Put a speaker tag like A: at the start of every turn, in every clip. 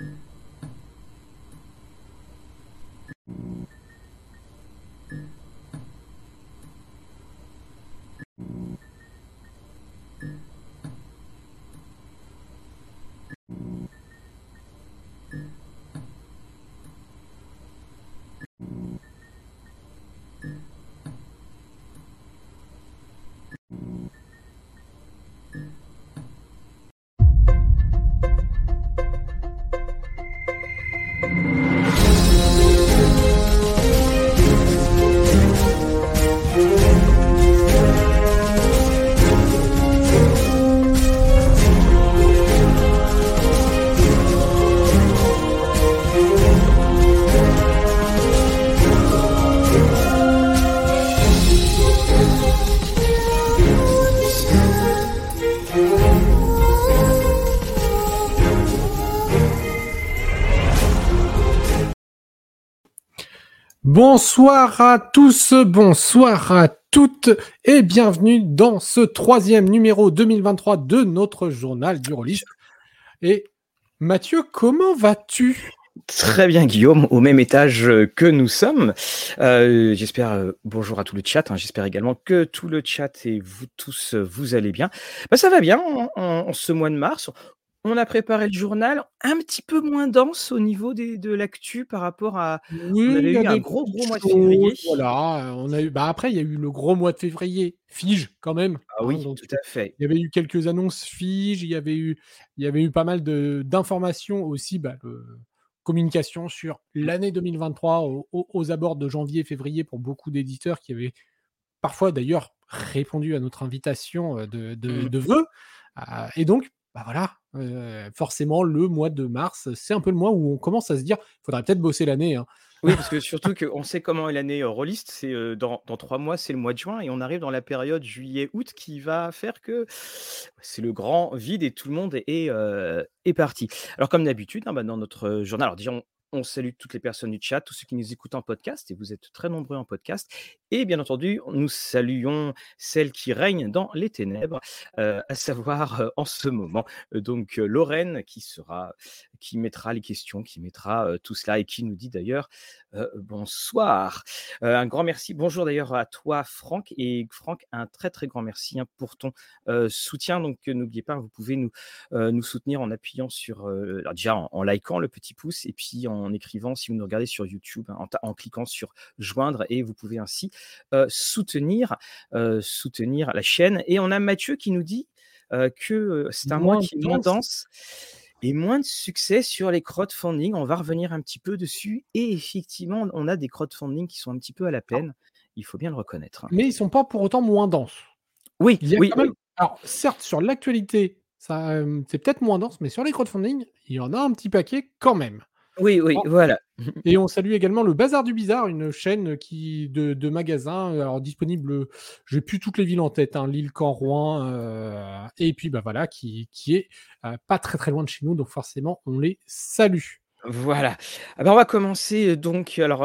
A: Mm. Bonsoir à tous, bonsoir à toutes et bienvenue dans ce troisième numéro 2023 de notre journal du rôliste. Et Mathieu, comment vas-tu?
B: Très bien Guillaume, au même étage que nous sommes. Euh, j'espère, euh, bonjour à tout le chat, hein. j'espère également que tout le chat et vous tous, vous allez bien. Bah, ça va bien en, ce mois de mars. On a préparé le journal un petit peu moins dense au niveau des, de l'actu par rapport à.
A: Oui, on avait eu un gros, gros mois de février. Voilà, on a eu. Bah après, il y a eu le gros mois de février, Fige quand même.
B: Ah oui, hein, tout à fait.
A: Il y avait eu quelques annonces Fige, il y avait eu, il y avait eu pas mal d'informations aussi, bah, communication sur l'année 2023 aux, abords de janvier-février pour beaucoup d'éditeurs qui avaient parfois d'ailleurs répondu à notre invitation de, de, mmh. de vœux. Ah, et donc, bah voilà, forcément, le mois de mars, c'est un peu le mois où on commence à se dire, faudrait peut-être bosser l'année. Hein.
B: Oui, parce que surtout qu'on sait comment est l'année rôliste, c'est dans, trois mois, c'est le mois de juin, et on arrive dans la période juillet-août qui va faire que c'est le grand vide et tout le monde est, est parti. Alors comme d'habitude, hein, bah, dans notre journal, alors disons, on salue toutes les personnes du chat, tous ceux qui nous écoutent en podcast, et vous êtes très nombreux en podcast. Et bien entendu, nous saluons celles qui règnent dans les ténèbres, euh, à savoir euh, en ce moment, euh, donc Lorraine qui mettra les questions, qui mettra tout cela et qui nous dit d'ailleurs bonsoir. un grand merci. Bonjour d'ailleurs à toi, Franck. Et Franck, un très très grand merci hein, pour ton soutien. Donc n'oubliez pas, vous pouvez nous, nous soutenir en appuyant sur, déjà en, likant le petit pouce et puis en écrivant, si vous nous regardez sur YouTube, hein, en cliquant sur joindre et vous pouvez ainsi soutenir, soutenir la chaîne. Et on a Mathieu qui nous dit que c'est un mois qui est moins dense et moins de succès sur les crowdfunding. On va revenir un petit peu dessus. Et effectivement, on a des crowdfunding qui sont un petit peu à la peine. Il faut bien le reconnaître. Hein.
A: Mais ils sont pas pour autant moins denses.
B: Oui, oui,
A: Alors, certes, sur l'actualité, ça, c'est peut-être moins dense, mais sur les crowdfunding, il y en a un petit paquet quand même.
B: Oui, oui, voilà.
A: Et on salue également le Bazar du Bizarre, une chaîne qui de, de magasins, alors disponible, j'ai plus toutes les villes en tête, hein, Lille, Caen, Rouen, euh, et puis bah voilà, qui, qui est euh, pas très très loin de chez nous, donc forcément on les salue.
B: Voilà. Ah bah, on va commencer donc alors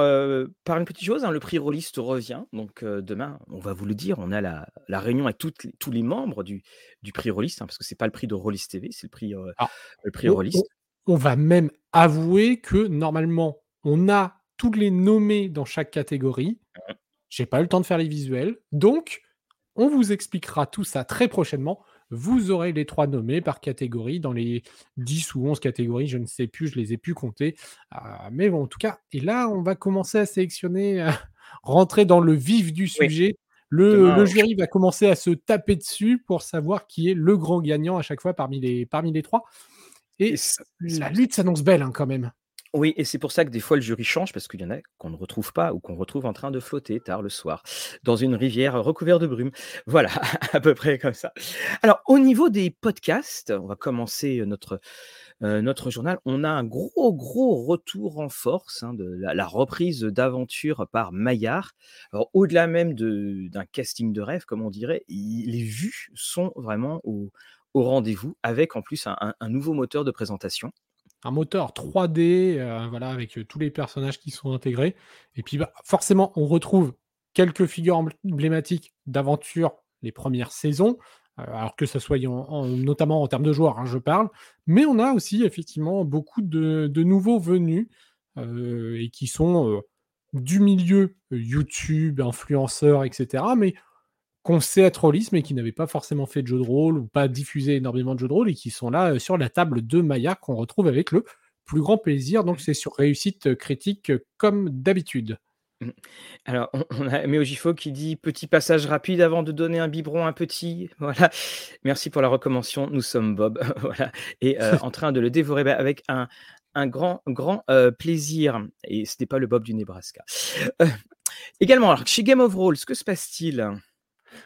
B: par une petite chose. Hein, le prix Rolliste revient. Donc demain, on va vous le dire, on a la, la réunion avec toutes tous les membres du, du prix Rolliste, hein, parce que c'est pas le prix de Rolliste TV, c'est le prix, ah. le prix Rolliste
A: on va même avouer que normalement, on a tous les nommés dans chaque catégorie. J'ai pas eu le temps de faire les visuels. Donc, on vous expliquera tout ça très prochainement. Vous aurez les trois nommés par catégorie dans les 10 ou 11 catégories, je ne sais plus, je les ai plus comptés. Ah, mais bon, en tout cas, et là, on va commencer à sélectionner, rentrer dans le vif du sujet. Le, jury va commencer à se taper dessus pour savoir qui est le grand gagnant à chaque fois parmi les, parmi les trois. Et, la lutte s'annonce belle hein, quand même.
B: Oui, et c'est pour ça que des fois le jury change, parce qu'il y en a qu'on ne retrouve pas ou qu'on retrouve en train de flotter tard le soir dans une rivière recouverte de brume. Voilà, à peu près comme ça. Alors, au niveau des podcasts, on va commencer notre, euh, notre journal. On a un gros, gros retour en force hein, de la, reprise d'aventure par Maillard. Alors, au-delà même d'un casting de rêve, comme on dirait, les vues sont vraiment au, au rendez-vous avec en plus un, nouveau moteur de présentation.
A: Un moteur 3D, euh, voilà, avec euh, tous les personnages qui sont intégrés. Et puis bah, forcément, on retrouve quelques figures emblématiques d'aventure les premières saisons. alors que ça soit notamment en termes de joueurs, hein, je parle, mais on a aussi effectivement beaucoup de, nouveaux venus et qui sont du milieu YouTube, influenceurs, etc. Mais qu'on sait être rôlistes, mais qui n'avaient pas forcément fait de jeu de rôle ou pas diffusé énormément de jeux de rôle et qui sont là sur la table de Maya qu'on retrouve avec le plus grand plaisir. Donc c'est sur réussite critique comme d'habitude.
B: Mmh. Alors, on, a Méogifo qui dit petit passage rapide avant de donner un biberon à un petit. Voilà. Merci pour la recommandation. Nous sommes Bob. voilà. Et en train de le dévorer bah, avec un, un grand, grand plaisir. Et ce n'est pas le Bob du Nebraska. également, alors, chez Game of Roll, que se passe-t-il?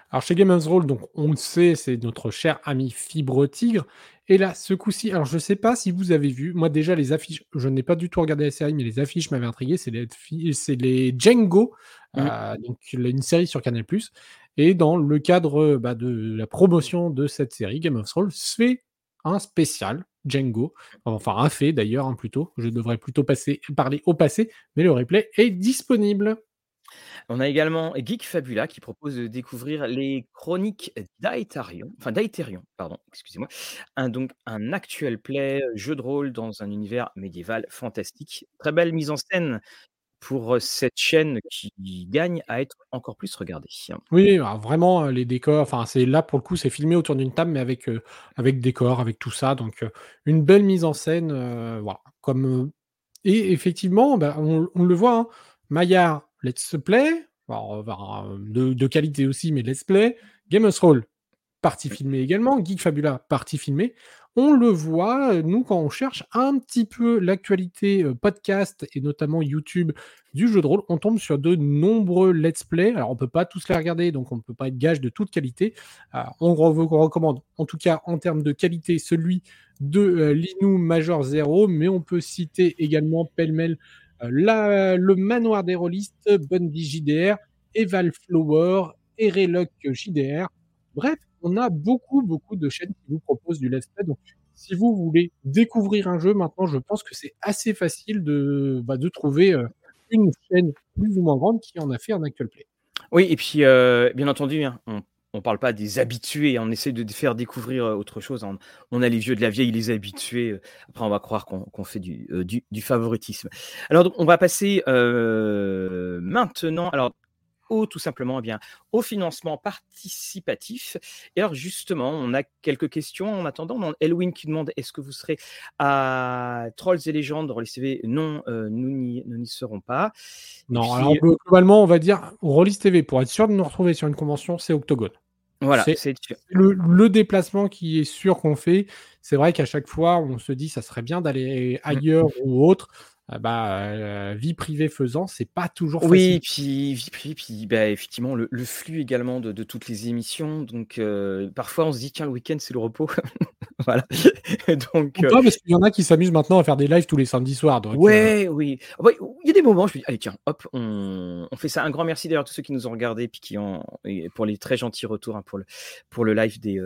A: Alors chez Game of Thrones, donc on le sait, c'est notre cher ami Fibre Tigre. Et là, ce coup-ci, alors je ne sais pas si vous avez vu, moi déjà les affiches, je n'ai pas du tout regardé la série, mais les affiches m'avaient intrigué. C'est les, Django, mmh. euh, donc une série sur Canal+. Et dans le cadre bah, de la promotion de cette série, Game of Thrones fait un spécial Django, enfin un fait d'ailleurs hein, plutôt. Je devrais plutôt passer, parler au passé, mais le replay est disponible.
B: On a également Geek Fabula qui propose de découvrir les chroniques d'Aetherion, enfin d'Aetherion, pardon, excusez-moi. Un, donc un actuel play, jeu de rôle dans un univers médiéval fantastique. Très belle mise en scène pour cette chaîne qui gagne à être encore plus regardée.
A: Oui, vraiment les décors, enfin c'est là pour le coup, c'est filmé autour d'une table, mais avec, avec décors, avec tout ça. Donc une belle mise en scène, voilà. Comme, et effectivement, bah, on, le voit, hein, Maillard let's play, de, qualité aussi, mais let's play. Game of Thrones, partie filmée également. Geek Fabula, partie filmée. On le voit, nous, quand on cherche un petit peu l'actualité euh, podcast et notamment YouTube du jeu de rôle, on tombe sur de nombreux let's play. Alors, on peut pas tous les regarder, donc on ne peut pas être gage de toute qualité. Euh, on, recommande, en tout cas en termes de qualité, celui de euh, Linou Major Zero, mais on peut citer également pêle-mêle le manoir des rôlistes, Bundy JDR, Eval Flower, Ereloc JDR. Bref, on a beaucoup, beaucoup de chaînes qui vous proposent du let's play. Donc, si vous voulez découvrir un jeu, maintenant, je pense que c'est assez facile de, bah, trouver une chaîne plus ou moins grande qui en a fait un actual play.
B: Oui, et puis, bien entendu, hein, on on parle pas des habitués, on essaie de faire découvrir autre chose. On a les vieux de la vieille, les habitués. Après, on va croire qu'on fait du, du, favoritisme. Alors, on va passer maintenant. Alors, au tout simplement eh bien, au financement participatif. Et alors justement, on a quelques questions en attendant. On Elwin qui demande est-ce que vous serez à Trolls et légendes? Dans les CV Non, nous n'y serons pas.
A: Non, alors globalement, on va dire Rollis TV pour être sûr de nous retrouver sur une convention, c'est Octogone.
B: Voilà, c'est
A: le, déplacement qui est sûr qu'on fait. C'est vrai qu'à chaque fois, on se dit ça serait bien d'aller mmh. ailleurs ou autre. Ah bah, euh, vie privée faisant, c'est pas toujours facile.
B: Oui, puis vie privée, puis bah, effectivement le, flux également de, toutes les émissions. Donc euh, parfois on se dit tiens le week-end c'est le repos. voilà.
A: donc euh, parce qu'il y en a qui s'amusent maintenant à faire des lives tous les samedis soirs.
B: ouais, oui. Il y a des moments, je me dis allez tiens, hop, on, fait ça. Un grand merci d'ailleurs à tous ceux qui nous ont regardés puis qui ont pour les très gentils retours hein, pour le pour le live des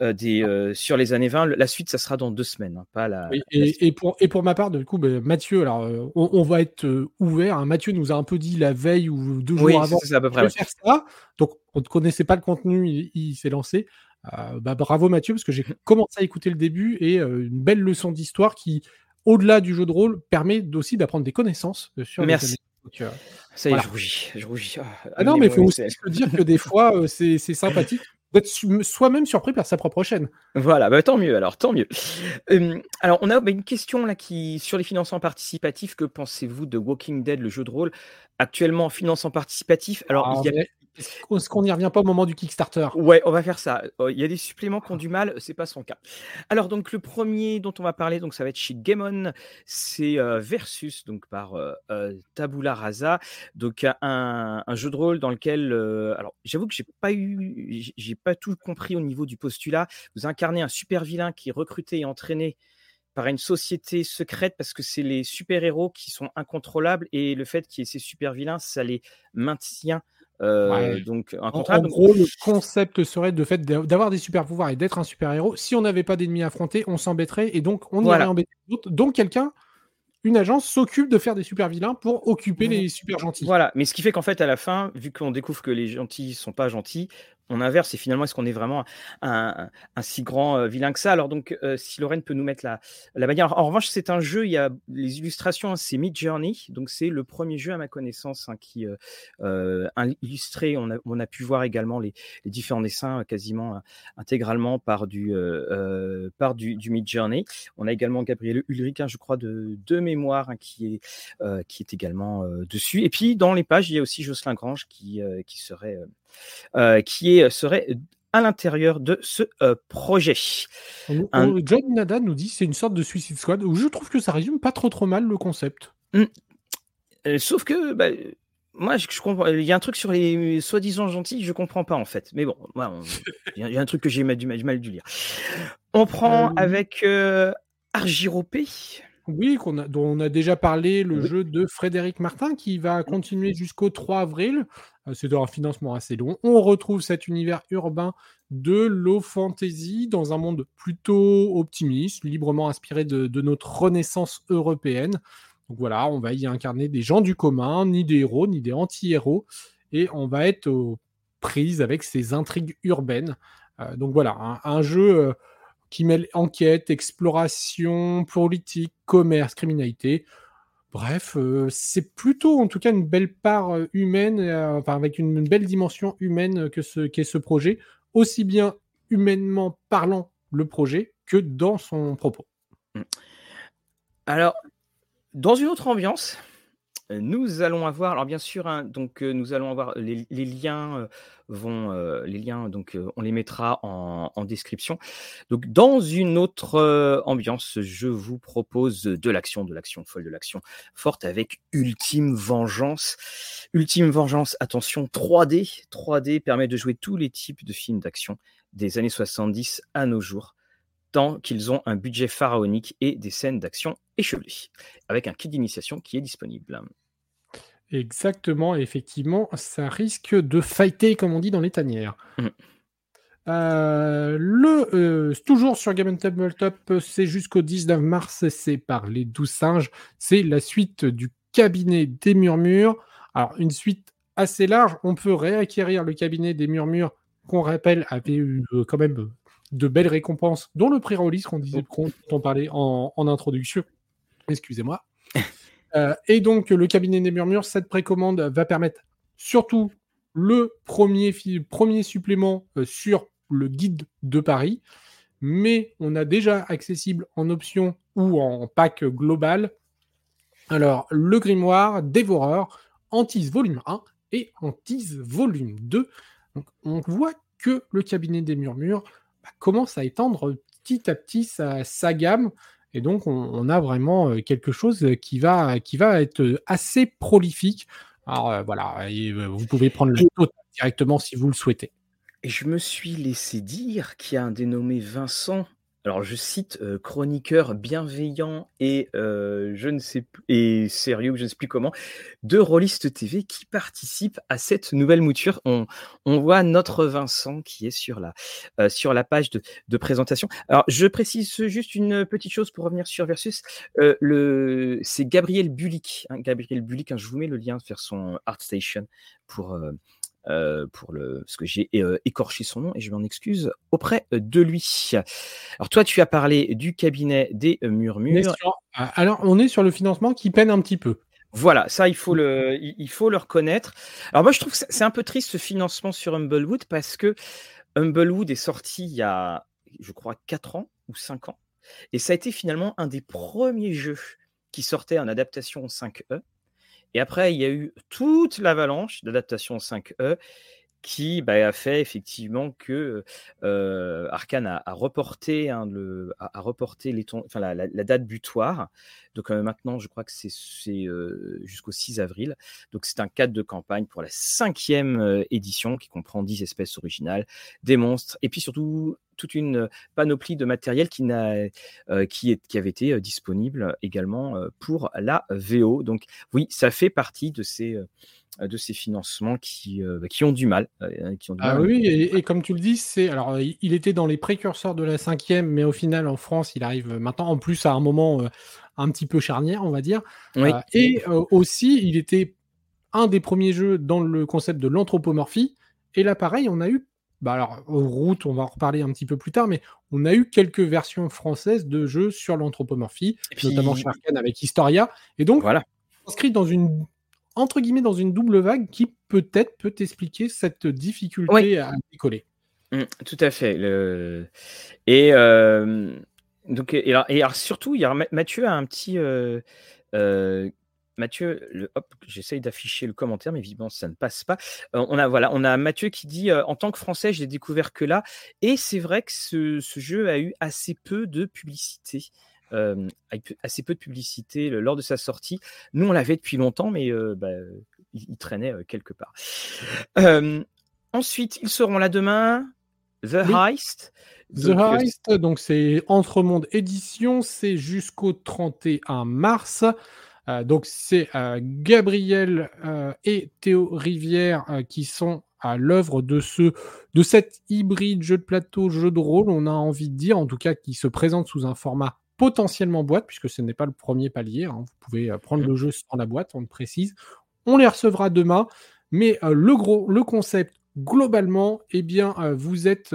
B: des sur les années 20. La suite ça sera dans deux semaines, hein, pas la.
A: et, pour et pour ma part du coup, bah, Mathieu alors euh, on, va être euh, ouvert. Hein. Mathieu nous a un peu dit la veille ou deux jours avant
B: à peu près,
A: faire ça. Donc on ne connaissait pas le contenu, il, s'est lancé. Euh, bah, bravo Mathieu, parce que j'ai commencé à écouter le début et une belle leçon d'histoire qui, au-delà du jeu de rôle, permet aussi d'apprendre des connaissances sur
B: Merci. ça y est, je rougis.
A: Ah, ah non, mais il faut aussi se dire que des fois, c'est sympathique d'être soi-même surpris par sa propre chaîne.
B: Voilà, bah, tant mieux alors, tant mieux. alors, on a bah, une question là qui sur les financements participatifs. Que pensez-vous de Walking Dead, le jeu de rôle actuellement financement participatif? Alors, il y a...
A: Ah, est-ce qu'on n'y revient pas au moment du Kickstarter
B: Ouais, on va faire ça. Oh, il y a des suppléments qui ont du mal, c'est pas son cas. Alors donc le premier dont on va parler, donc ça va être chez Gamon, c'est euh, Versus donc par euh, euh, Tabula Rasa, donc un, jeu de rôle dans lequel, alors j'avoue que j'ai pas eu, j'ai pas tout compris au niveau du postulat. Vous incarnez un super vilain qui est recruté et entraîné par une société secrète parce que c'est les super héros qui sont incontrôlables et le fait qu'il y ait ces super vilains, ça les maintient euh, donc, un
A: contrat, en, gros, le concept serait de fait d'avoir des super pouvoirs et d'être un super héros. Si on n'avait pas d'ennemis affrontés, on s'embêterait et donc on irait embêter d'autres. Donc quelqu'un, une agence s'occupe de faire des super vilains pour occuper les super gentils.
B: Voilà, mais ce qui fait qu'en fait, à la fin, vu qu'on découvre que les gentils sont pas gentils, on inverse et finalement est-ce qu'on est vraiment un, si grand euh, vilain que ça? Alors donc euh, si Lorraine peut nous mettre la, la manière. En revanche c'est un jeu, il y a les illustrations, hein, c'est Mid Journey, donc c'est le premier jeu à ma connaissance hein, qui euh, illustré. On a, on a, pu voir également les, différents dessins quasiment intégralement par du par du, Mid Journey. On a également Gabriel Ulrich, hein, je crois de, mémoire qui est également dessus. Et puis dans les pages il y a aussi Jocelyn Grange qui serait euh, qui est, serait à l'intérieur de ce euh, projet.
A: John Nada nous dit c'est une sorte de Suicide Squad où je trouve que ça résume pas trop trop mal le concept. Mmh.
B: Euh, sauf que bah, moi, je, comprends. Il y a un truc sur les soi-disant gentils, je comprends pas en fait. Mais bon, il y, a un truc que j'ai du, mal, du mal lire. On prend avec Argiropé.
A: Oui, dont on a déjà parlé, le jeu de Frédéric Martin qui va continuer jusqu'au 3 avril. Euh, c'est un financement assez long. On retrouve cet univers urbain de low fantasy dans un monde plutôt optimiste, librement inspiré de, notre renaissance européenne. Donc voilà, on va y incarner des gens du commun, ni des héros, ni des anti-héros, et on va être aux prises avec ces intrigues urbaines. Euh, donc voilà, un, jeu euh, qui mêle enquête, exploration, politique, commerce, criminalité. Bref, euh, c'est plutôt en tout cas une belle part euh, humaine, euh, enfin avec une, belle dimension humaine que ce qu'est ce projet, aussi bien humainement parlant le projet que dans son propos. Mmh.
B: Alors, dans une autre ambiance, nous allons avoir, alors bien sûr, hein, donc nous allons avoir les, liens vont, les liens donc on les mettra en, description. Donc dans une autre ambiance, je vous propose de l'action, de l'action folle, de l'action forte avec Ultime Vengeance. Ultime Vengeance, attention, 3D, 3D permet de jouer tous les types de films d'action des années 70 à nos jours tant qu'ils ont un budget pharaonique et des scènes d'action échevelées, avec un kit d'initiation qui est disponible.
A: Exactement, effectivement, ça risque de fighter, comme on dit, dans les tanières. Mmh. Euh, le, euh, toujours sur Game Tabletop, c'est jusqu'au 19 mars, c'est par les 12 singes. C'est la suite du cabinet des murmures. Alors, une suite assez large. On peut réacquérir le cabinet des murmures, qu'on rappelle avait eu euh, quand même de belles récompenses, dont le pré-release qu'on disait, qu'on parlait en, en introduction. Excusez-moi. Euh, et donc, le cabinet des murmures, cette précommande va permettre surtout le premier, premier supplément euh, sur le guide de Paris, mais on a déjà accessible en option ou en pack global. Alors, le grimoire, Dévoreur, Antise volume 1 et Antise volume 2. Donc, on voit que le cabinet des murmures bah, commence à étendre petit à petit sa gamme. Et donc, on, a vraiment euh, quelque chose qui va, qui va être assez prolifique. Alors euh, voilà, euh, vous pouvez prendre le total directement si vous le souhaitez.
B: Et je me suis laissé dire qu'il y a un dénommé Vincent alors je cite chroniqueur bienveillant et je ne sais et sérieux, je ne sais plus comment, de Rolliste TV qui participe à cette nouvelle mouture. On, on voit notre Vincent qui est sur la sur la page de, de, présentation. Alors je précise juste une petite chose pour revenir sur Versus. le c'est Gabriel Bulik, hein, Gabriel Bulik. Hein, je vous mets le lien vers son ArtStation pour euh, pour le, parce que j'ai euh, écorché son nom et je m'en excuse auprès de lui. Alors toi, tu as parlé du cabinet des murmures.
A: Ah, alors, on est sur le financement qui peine un petit peu.
B: Voilà, ça il faut le, il faut le reconnaître. Alors moi je trouve que c'est un peu triste ce financement sur Humblewood parce que Humblewood est sorti il y a, je crois, 4 ans ou 5 ans. Et ça a été finalement un des premiers jeux qui sortait en adaptation 5e. Et après, il y a eu toute l'avalanche d'adaptation 5E qui bah, a fait effectivement que euh, Arkane a, reporté, hein, le, a, reporté les enfin, la, date butoir. Donc maintenant, je crois que c'est jusqu'au 6 avril. Donc c'est un cadre de campagne pour la cinquième édition qui comprend 10 espèces originales, des monstres, et puis surtout toute une panoplie de matériel qui, n'a, qui, est, qui avait été disponible également pour la VO. Donc oui, ça fait partie de ces de ces financements qui, euh, bah, qui ont du mal.
A: Euh, qui ont ah oui, et, comme tu le dis, c'est alors il était dans les précurseurs de la cinquième, mais au final en France, il arrive maintenant en plus à un moment euh, un petit peu charnière, on va dire. et aussi, il était un des premiers jeux dans le concept de l'anthropomorphie. Et là, pareil, on a eu bah alors, route, on va en reparler un petit peu plus tard, mais on a eu quelques versions françaises de jeux sur l'anthropomorphie, notamment chez Arkane avec Historia. Et donc,
B: voilà.
A: inscrit dans une entre guillemets dans une double vague qui peut-être peut expliquer cette difficulté à décoller.
B: Mmh, tout à fait. Le... Et, euh, donc, et alors, et alors, surtout, il y a, Mathieu a un petit. Euh, euh, Mathieu, le, hop, j'essaye d'afficher le commentaire, mais évidemment, ça ne passe pas. on, a, voilà, on a Mathieu qui dit En tant que Français, je l'ai découvert que là. Et c'est vrai que ce, ce, jeu a eu assez peu de publicité. avec assez peu de publicité lors de sa sortie. Nous, on l'avait depuis longtemps, mais bah, il, traînait quelque part. ensuite, ils seront là demain. The Heist.
A: The Heist, donc c'est Entremonde Édition, c'est jusqu'au 31 mars. Euh, donc c'est euh, Gabriel euh, et Théo Rivière qui sont à l'œuvre de ce de cet hybride jeu de plateau, jeu de rôle, on a envie de dire, en tout cas qui se présente sous un format potentiellement boîte, puisque ce n'est pas le premier palier. Hein. Vous pouvez prendre le jeu sans la boîte, on le précise. On les recevra demain, mais le gros, le concept globalement, eh bien, vous êtes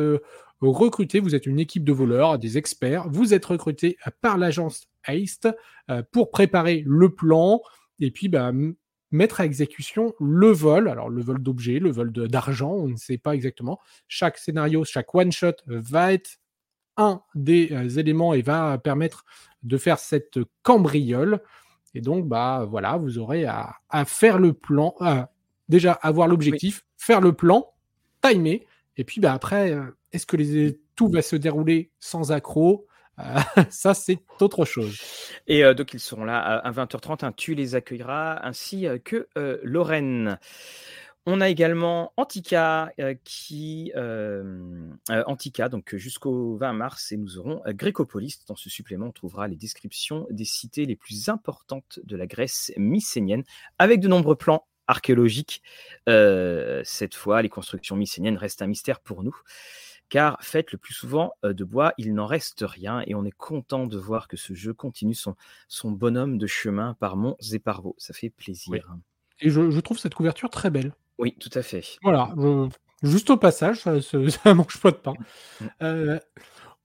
A: recruté, vous êtes une équipe de voleurs, des experts, vous êtes recruté par l'agence Heist euh, pour préparer le plan et puis bah, mettre à exécution le vol. Alors le vol d'objets, le vol d'argent, on ne sait pas exactement. Chaque scénario, chaque one-shot va être un des euh, éléments et va permettre de faire cette cambriole. Et donc, bah voilà, vous aurez à, faire le plan, déjà avoir l'objectif, faire le plan, timer, et puis bah, après, euh, est-ce que les, tout va se dérouler sans accroc? euh, ça, c'est autre chose.
B: Et euh, donc, ils seront là à 20h30. Hein, tu les accueilleras, ainsi euh, que Lorraine. On a également Antica qui Antica donc jusqu'au 20 mars et nous aurons Grécopolis. Dans ce supplément, on trouvera les descriptions des cités les plus importantes de la Grèce mycénienne avec de nombreux plans archéologiques. cette fois, les constructions mycéniennes restent un mystère pour nous car faites le plus souvent de bois, il n'en reste rien et on est content de voir que ce jeu continue son, son bonhomme de chemin par monts et par vaux. Ça fait plaisir.
A: Et je, trouve cette couverture très belle.
B: Oui, tout à fait.
A: Voilà, juste au passage, ça ne mange pas de pain. Mmh.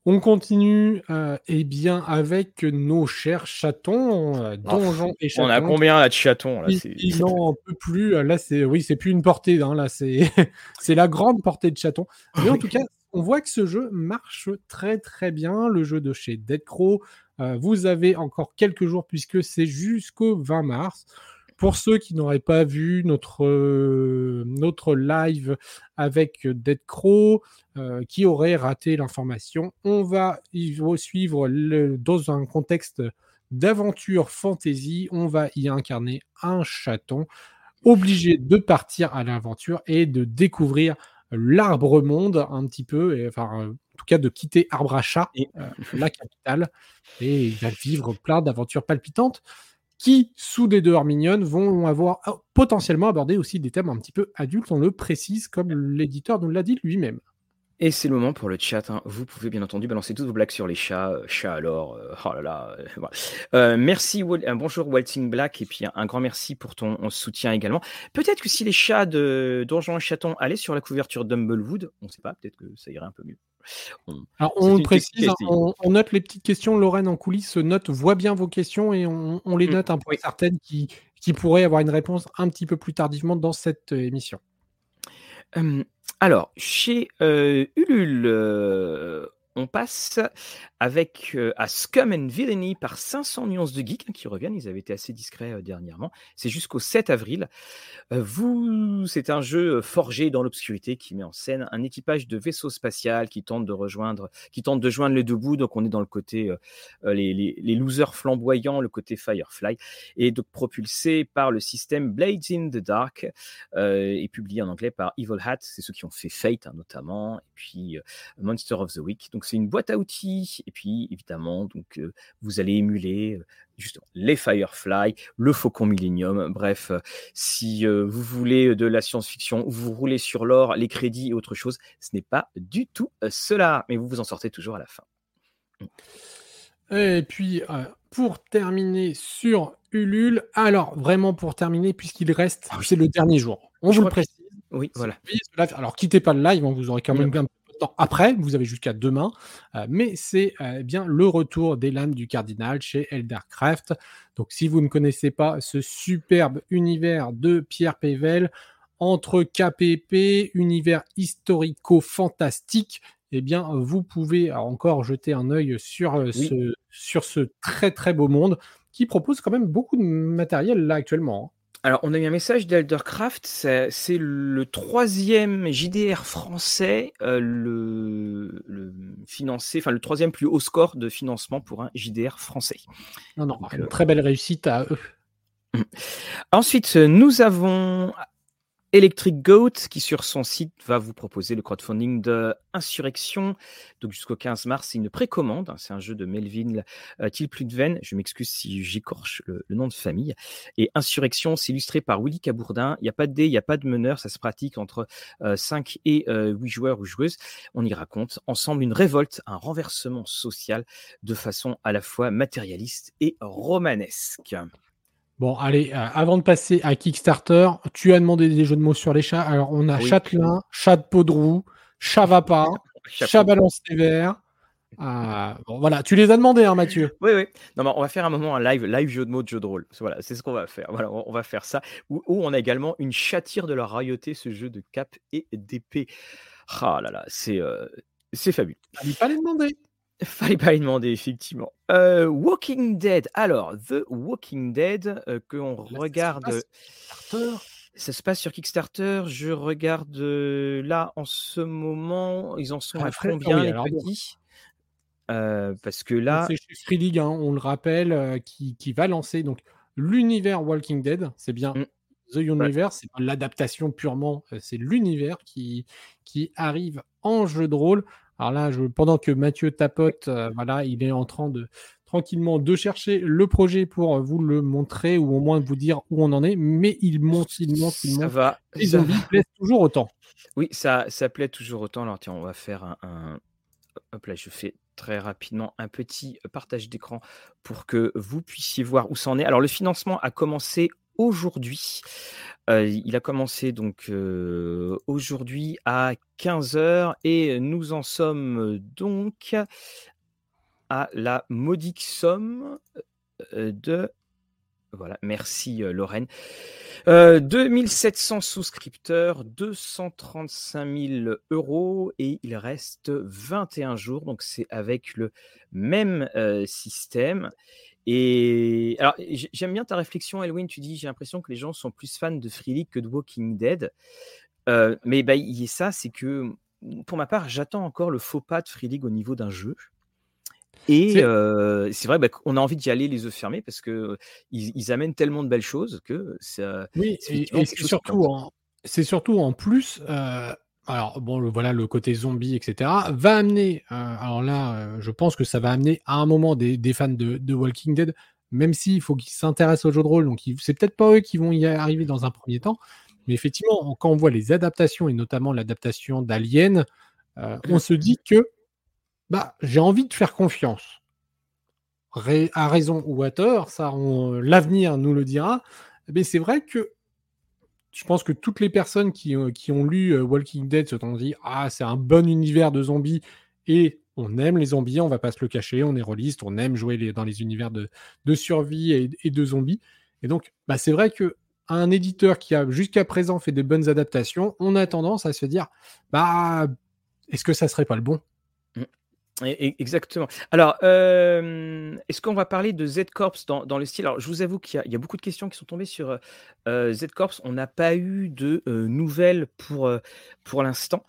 A: On continue eh bien avec nos chers chatons, euh, donjons et chatons.
B: On a combien là de chatons là,
A: Ils n'en peut plus. Là, c'est oui, c'est plus une portée. Hein, là, c'est c'est la grande portée de chatons. Mais en tout cas, on voit que ce jeu marche très très bien, le jeu de chez Dead Crow. Euh, vous avez encore quelques jours puisque c'est jusqu'au 20 mars. Pour ceux qui n'auraient pas vu notre, euh, live avec Dead Crow, euh, qui auraient raté l'information, on va y suivre dans un contexte d'aventure fantasy. On va y incarner un chaton obligé de partir à l'aventure et de découvrir l'arbre monde un petit peu, et, enfin, en tout cas de quitter Arbre à Chat, et, euh, la capitale, et il va vivre plein d'aventures palpitantes qui, sous des dehors mignonnes, vont avoir oh, potentiellement abordé aussi des thèmes un petit peu adultes, on le précise, comme l'éditeur nous l'a dit lui-même.
B: Et c'est le moment pour le chat. Hein. Vous pouvez bien entendu balancer toutes vos blagues sur les chats. Euh, chats alors, euh, oh là là. Euh, voilà. merci, un bonjour Walting Black, et puis un, grand merci pour ton soutien également. Peut-être que si les chats de Donjons et Chatons allaient sur la couverture d'Humblewood, on ne sait pas, peut-être que ça irait un peu mieux.
A: On, Alors on précise, hein, on, note les petites questions. Lorraine en coulisses note, voit bien vos questions et on, les mmh, note un peu certaines qui, qui pourraient avoir une réponse un petit peu plus tardivement dans cette émission.
B: Alors, chez, Ulule, on passe avec à Scum and Villainy par 500 nuances de geek hein, qui reviennent. Ils avaient été assez discrets dernièrement. C'est jusqu'au 7 avril. vous, c'est un jeu forgé dans l'obscurité qui met en scène un équipage de vaisseau spatial qui tente de rejoindre, qui tente de joindre les deux bouts. Donc on est dans le côté les, les, losers flamboyants, le côté Firefly, et donc propulsé par le système Blades in the Dark et publié en anglais par Evil Hat. C'est ceux qui ont fait Fate hein, notamment, et puis Monster of the Week. Donc c'est une boîte à outils et puis évidemment donc vous allez émuler justement les Firefly, le Faucon Millennium. Bref, si vous voulez de la science-fiction, vous roulez sur l'or, les crédits et autre chose, ce n'est pas du tout cela, mais vous vous en sortez toujours à la fin.
A: Mmh. Et puis, pour terminer sur Ulule, alors vraiment pour terminer, puisqu'il reste, ah c'est le dernier jour. On vous le précise,
B: Oui, voilà.
A: Alors, quittez pas le live, hein, vous aurez quand même un peu temps après, vous avez jusqu'à demain, euh, mais c'est euh, bien le retour des lames du cardinal chez Eldercraft. Donc, si vous ne connaissez pas ce superbe univers de Pierre Pével, entre KPP, univers historico-fantastique, eh bien, vous pouvez encore jeter un œil sur, euh, ce, sur ce très très beau monde qui propose quand même beaucoup de matériel là actuellement.
B: Alors, on a eu un message d'Eldercraft, c'est le troisième JDR français, euh, le, financé, enfin le troisième plus haut score de financement pour un JDR français.
A: Non, non, une euh, très belle réussite à eux.
B: Ensuite, nous avons Electric Goat, qui sur son site va vous proposer le crowdfunding de Insurrection. Donc jusqu'au 15 mars, c'est une précommande. Hein, c'est un jeu de Melvin euh, Tilpludven. Je m'excuse si j'écorche le, nom de famille. Et Insurrection, c'est illustré par Willy Cabourdin. Il n'y a pas de dés, il n'y a pas de meneur. Ça se pratique entre 5 euh, et 8 euh, joueurs ou joueuses. On y raconte ensemble une révolte, un renversement social de façon à la fois matérialiste et romanesque.
A: Bon, allez, euh, avant de passer à Kickstarter, tu as demandé des jeux de mots sur les chats. Alors, on a châtelain, chat de Podrou, chat vapin, chat balance les verres. Euh, bon, voilà, tu les as demandés, hein, Mathieu.
B: Oui, oui. Non, mais on va faire un moment un live, live jeu de mots, de jeu de rôle. Voilà, c'est ce qu'on va faire. Voilà, on, va faire ça. Où, on a également une chatire de la royauté, ce jeu de cap et d'épée. Ah là là, c'est euh, c'est fabuleux.
A: Pas les demander.
B: Fallait pas y demander, effectivement. Euh, Walking Dead. Alors, The Walking Dead, euh, que on regarde. Ça se passe sur Kickstarter. Je regarde euh, là en ce moment. Ils en sont à combien les petits? Parce que là.
A: C'est chez Free League, hein, on le rappelle, qui, qui, va lancer donc l'univers Walking Dead. C'est bien mmh. The Universe, c'est pas l'adaptation purement, c'est l'univers qui, qui arrive en jeu de rôle. Alors là, je, pendant que Mathieu tapote, euh, voilà, il est en train de tranquillement de chercher le projet pour vous le montrer ou au moins vous dire où on en est. Mais il monte, il monte, il monte. Ça
B: va.
A: Les zombies plaisent toujours autant.
B: Oui, ça, ça plaît toujours autant. Alors tiens, on va faire un, un... Hop là, je fais très rapidement un petit partage d'écran pour que vous puissiez voir où ça en est. Alors le financement a commencé aujourd'hui. il a commencé donc aujourd'hui à 15h et nous en sommes donc à la modique somme de voilà, merci Lorraine. 2700 souscripteurs, 235 000 euros et il reste 21 jours. Donc c'est avec le même système. Et alors, j'aime bien ta réflexion, Elwin. Tu dis, j'ai l'impression que les gens sont plus fans de Free League que de Walking Dead. Euh, mais bah, y a ça, c'est que pour ma part, j'attends encore le faux pas de Free League au niveau d'un jeu. Et c'est euh, vrai bah, qu'on a envie d'y aller les yeux fermés parce que ils, amènent tellement de belles choses que
A: ça. Oui, et, c'est surtout, c'est surtout en plus. Euh, alors bon, voilà le côté zombie, etc. va amener. Euh, alors là, euh, je pense que ça va amener à un moment des, fans de, Walking Dead, même s'il faut qu'ils s'intéressent au jeu de rôle. Donc c'est peut-être pas eux qui vont y arriver dans un premier temps, mais effectivement, quand on voit les adaptations et notamment l'adaptation d'Alien, euh, on se dit que bah j'ai envie de faire confiance. à raison ou à tort, ça, l'avenir nous le dira. Mais c'est vrai que je pense que toutes les personnes qui, euh, ont lu euh, Walking Dead se sont dit Ah, c'est un bon univers de zombies et on aime les zombies, on va pas se le cacher, on est rôliste, on aime jouer dans les univers de, de survie et, de zombies. Et donc, bah, c'est vrai que un éditeur qui a jusqu'à présent fait des bonnes adaptations, on a tendance à se dire Bah, est-ce que ça serait pas le bon?
B: Exactement. Alors, est-ce qu'on va parler de Z-Corps dans, le style? Alors, je vous avoue qu'il y, a beaucoup de questions qui sont tombées sur Z-Corps. On n'a pas eu de nouvelles pour, pour l'instant.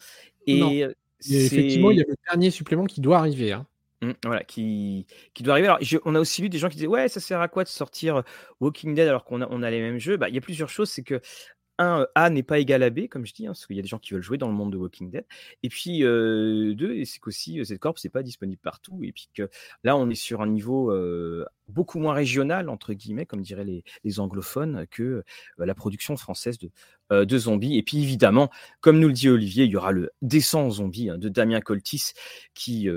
A: Et, effectivement, il y a le dernier supplément qui doit arriver. Hein.
B: Mmh, voilà, qui, qui doit arriver. Alors, on a aussi vu des gens qui disaient Ouais, ça sert à quoi de sortir Walking Dead alors qu'on a, on a les mêmes jeux? Bah, Il y a plusieurs choses. C'est que un, A n'est pas égal à B, comme je dis, hein, parce qu'il y a des gens qui veulent jouer dans le monde de Walking Dead. Et puis, deux, c'est qu'aussi, cette corp, c'est pas disponible partout. Et puis que là, on est sur un niveau beaucoup moins régional, entre guillemets, comme diraient les, anglophones, que la production française de, de, zombies. Et puis, évidemment, comme nous le dit Olivier, il y aura le Descend zombie hein, de Damien Coltis qui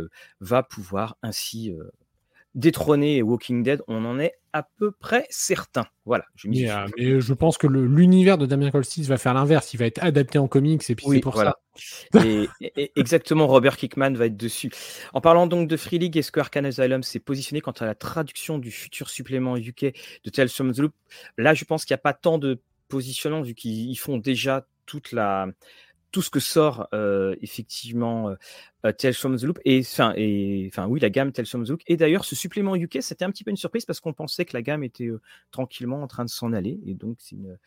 B: va pouvoir ainsi détrôner Walking Dead, on en est à peu près certain. Voilà.
A: Je mais, euh, je pense que l'univers de Damien Colstis va faire l'inverse. Il va être adapté en comics et puis c'est pour ça.
B: et, exactement, Robert Kickman va être dessus. En parlant donc de Free League, est-ce que Asylum s'est positionné quant à la traduction du futur supplément UK de Tales from the Loop? Là, je pense qu'il n'y a pas tant de positionnement vu qu'ils font déjà toute la tout ce que sort euh, effectivement euh, Tales from the Loop et enfin et enfin oui la gamme Tales from the Loop et d'ailleurs ce supplément UK c'était un petit peu une surprise parce qu'on pensait que la gamme était tranquillement en train de s'en aller et donc c'est une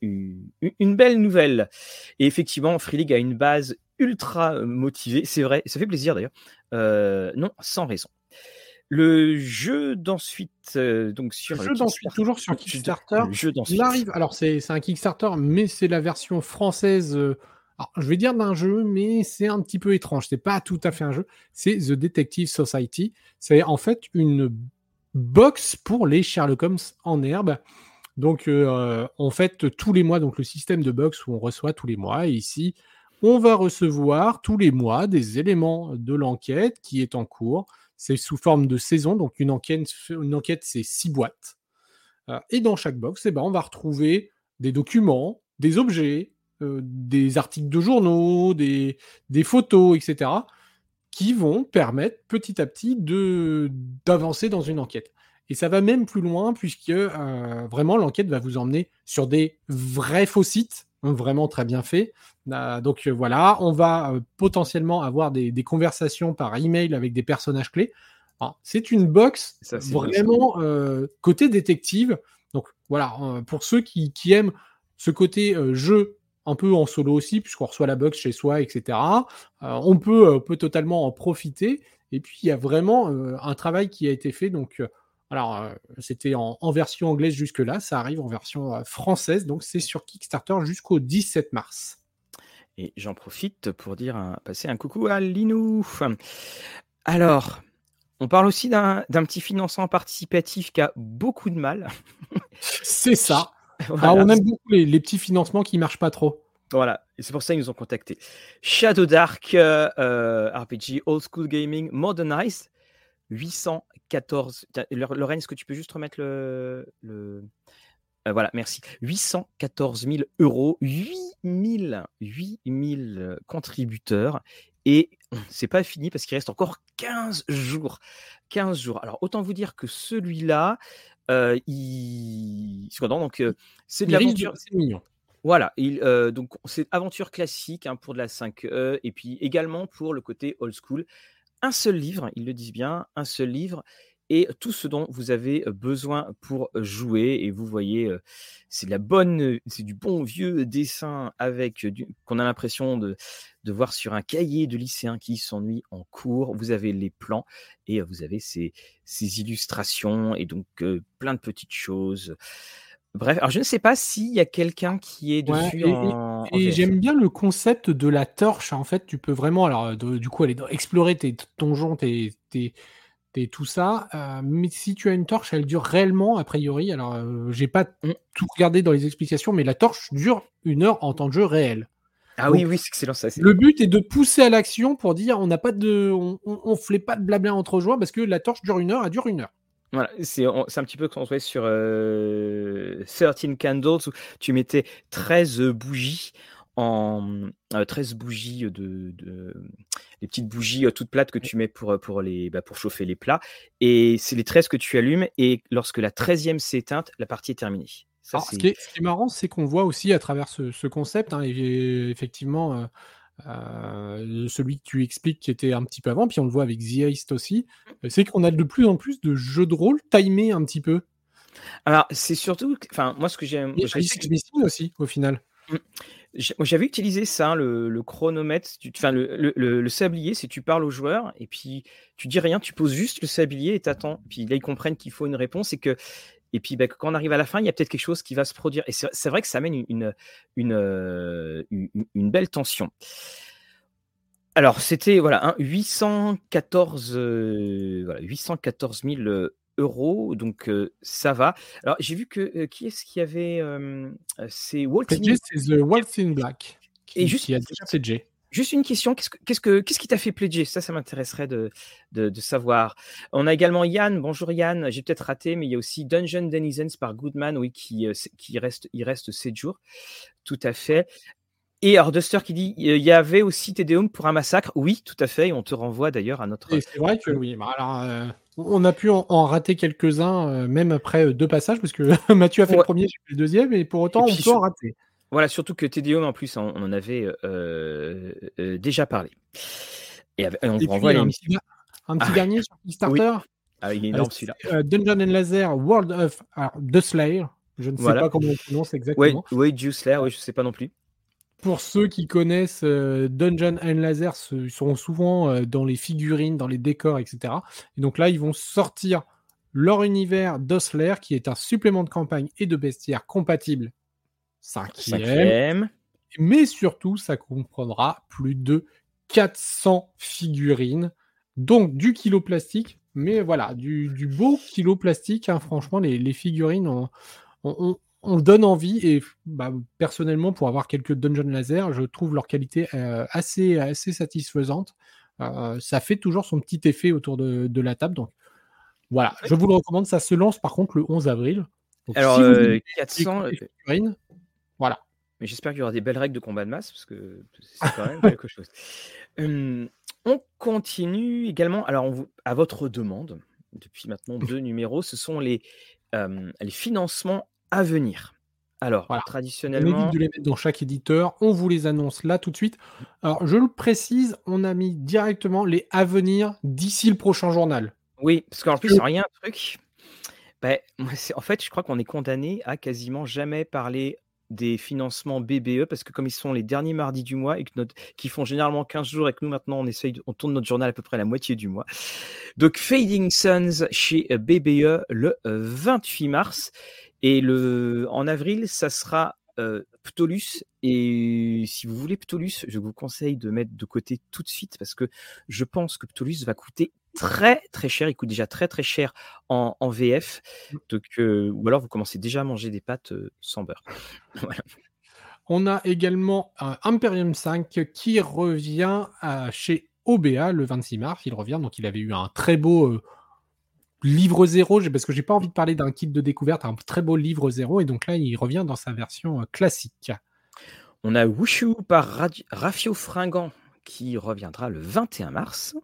B: une, une, belle nouvelle et effectivement Free League a une base ultra motivée c'est vrai ça fait plaisir d'ailleurs non sans raison le jeu d'ensuite, euh, donc sur
A: le jeu d'ensuite, toujours sur Kickstarter. Le jeu il arrive. Alors c'est un Kickstarter, mais c'est la version française. Euh, alors, je vais dire d'un jeu, mais c'est un petit peu étrange. C'est pas tout à fait un jeu. C'est The Detective Society. C'est en fait une box pour les Sherlock Holmes en herbe. Donc, euh, en fait, tous les mois, donc le système de box où on reçoit tous les mois. Et ici, on va recevoir tous les mois des éléments de l'enquête qui est en cours c'est sous forme de saison, donc une enquête, une enquête c'est six boîtes. Euh, et dans chaque box, eh ben, on va retrouver des documents, des objets, euh, des articles de journaux, des, photos, etc., qui vont permettre petit à petit d'avancer dans une enquête. Et ça va même plus loin, puisque euh, vraiment l'enquête va vous emmener sur des vrais faux sites, hein, vraiment très bien faits, euh, donc euh, voilà, on va euh, potentiellement avoir des, conversations par email avec des personnages clés. C'est une box vraiment côté détective. Donc voilà, pour ceux qui, aiment ce côté jeu un peu en solo aussi, puisqu'on reçoit la box chez soi, etc. on peut, peut totalement en profiter. Et puis il y a vraiment un travail qui a été fait. Donc alors, c'était en, en, version anglaise jusque-là, ça arrive en version française, donc c'est sur Kickstarter jusqu'au 17 mars.
B: Et j'en profite pour dire passer un coucou à Linou. Alors, on parle aussi d'un petit financement participatif qui a beaucoup de mal.
A: C'est ça. on aime beaucoup les, petits financements qui marchent pas trop.
B: Voilà, et c'est pour ça qu'ils nous ont contactés. Shadow Dark euh, RPG Old School Gaming Modernized 814. Lorraine, est-ce que tu peux juste remettre le, euh, voilà, merci. 814 000 euros, 8 000, 8 000 contributeurs. Et c'est pas fini parce qu'il reste encore 15 jours. 15 jours. Alors, autant vous dire que celui-là, euh, il. Donc, euh, c'est de l'aventure. C'est mignon. Voilà, il, donc c'est aventure classique hein, pour de la 5E et puis également pour le côté old school. Un seul livre, ils le disent bien, un seul livre et tout ce dont vous avez besoin pour jouer. Et vous voyez, c'est la bonne, c'est du bon vieux dessin avec qu'on a l'impression de, de voir sur un cahier de lycéen qui s'ennuie en cours. Vous avez les plans et vous avez ces, ces illustrations et donc plein de petites choses. Bref, alors je ne sais pas s'il y a quelqu'un qui est dessus.
A: et, j'aime bien le concept de la torche. En fait, tu peux vraiment, alors du coup, aller explorer tes donjons, tes, tes, et tout ça. Euh, mais si tu as une torche, elle dure réellement, a priori. Alors, euh, j'ai pas mm. tout regardé dans les explications, mais la torche dure une heure en temps de jeu réel.
B: Ah oui, oui, c'est excellent ça.
A: Le but est de pousser à l'action pour dire on n'a pas de, on, pas de blabla entre joueurs parce que la torche dure une heure, elle dure une heure.
B: Voilà, c'est un petit peu comme on sur 13 euh, Candles où tu mettais 13 bougies en 13 bougies de, de, les petites bougies toutes plates que tu mets pour, pour, les, bah, pour chauffer les plats. Et c'est les 13 que tu allumes. Et lorsque la 13e s'est éteinte, la partie est terminée.
A: ce, qui est, marrant, c'est qu'on voit aussi à travers ce, concept, hein, effectivement, celui que tu expliques qui était un petit peu avant, puis on le voit avec The Heist aussi, mmh. c'est qu'on a de plus en plus de jeux de rôle timés un petit peu.
B: Alors, c'est surtout. Enfin, moi, ce que j'aime.
A: aussi, au final. Mmh.
B: J'avais utilisé ça, le, chronomètre, enfin le, sablier, c'est tu parles au joueur et puis tu dis rien, tu poses juste le sablier et t'attends. Puis là, ils comprennent qu'il faut une réponse et que et puis bah, quand on arrive à la fin, il y a peut-être quelque chose qui va se produire. Et c'est vrai que ça amène une, une, euh, une, belle tension. Alors, c'était voilà, 814, euh, voilà, 814 000 euros, donc ça va. Alors j'ai vu que qui est-ce qui avait c'est
A: Waltzing c'est The Waltzing Black qui, et juste, qui a déjà.
B: Juste une question, qu'est-ce, qu'est-ce, que, qu'est-ce qui t'a fait pledger? Ça, ça m'intéresserait de, de, savoir. On a également Yann, bonjour Yann, j'ai peut-être raté, mais il y a aussi Dungeon Denizens par Goodman, oui, qui, euh, qui reste, il reste 7 jours. Tout à fait. Et alors Duster qui dit il y avait aussi Tédéum pour un massacre. Oui, tout à fait. Et on te renvoie d'ailleurs à notre.
A: c'est vrai que oui. Bah, alors, euh, on a pu en, rater quelques-uns, euh, même après deux passages, parce que Mathieu a fait le premier, j'ai fait le deuxième, et pour autant, on peut en rater.
B: Voilà, surtout que Tédéum, en plus, on, en avait euh, déjà parlé.
A: Et, on vous renvoie un, petit, un petit ah. dernier sur Kickstarter.
B: Ah, il est énorme celui-là.
A: Dungeon and Laser World of The Slayer. Je ne sais pas comment on prononce exactement.
B: Oui, oui, Slayer, oui, je ne sais pas non plus
A: pour ceux qui connaissent euh, Dungeon and Laser, ils sont souvent euh, dans les figurines, dans les décors, etc. Et donc là, ils vont sortir leur univers d'Osler, qui est un supplément de campagne et de bestiaire compatible cinquième. Mais surtout, ça comprendra plus de 400 figurines, donc du kilo plastique, mais voilà, du, beau kilo plastique. Hein. franchement, les, figurines on donne envie et bah, personnellement pour avoir quelques dungeon laser, je trouve leur qualité euh, assez assez satisfaisante. Euh, ça fait toujours son petit effet autour de, la table donc voilà, je vous le recommande. Ça se lance par contre le 11 avril.
B: Alors 400 euh, voilà. Mais j'espère qu'il y aura des belles règles de combat de masse parce que c'est quand même quelque chose. Hum, on continue également. Alors on à votre demande depuis maintenant deux numéros, ce sont les les financements à venir. Alors, traditionnellement.
A: On évite de les mettre dans chaque éditeur. On vous les annonce là tout de suite. Alors, je le précise, on a mis directement les à venir d'ici le prochain journal.
B: Oui, parce qu'en plus, rien un truc. Ben, en fait, je crois qu'on est condamné à quasiment jamais parler des financements BBE parce que comme ils sont les derniers mardis du mois et que notre, qui font généralement 15 jours et que nous maintenant on essaye on tourne notre journal à peu près la moitié du mois. Donc Fading Suns chez BBE le 28 mars et le, en avril, ça sera euh, Ptolus. Et si vous voulez Ptolus, je vous conseille de mettre de côté tout de suite parce que je pense que Ptolus va coûter très très cher. Il coûte déjà très très cher en, VF. Mmh. Donc, euh, ou alors vous commencez déjà à manger des pâtes euh, sans beurre.
A: On a également un Imperium 5 qui revient chez OBA le 26 mars. Il revient, donc il avait eu un très beau livre zéro, parce que j'ai pas envie de parler d'un kit de découverte, un très beau livre zéro, et donc là, il revient dans sa version euh, classique.
B: On a Wushu par Rafio Fringant qui reviendra le 21 mars.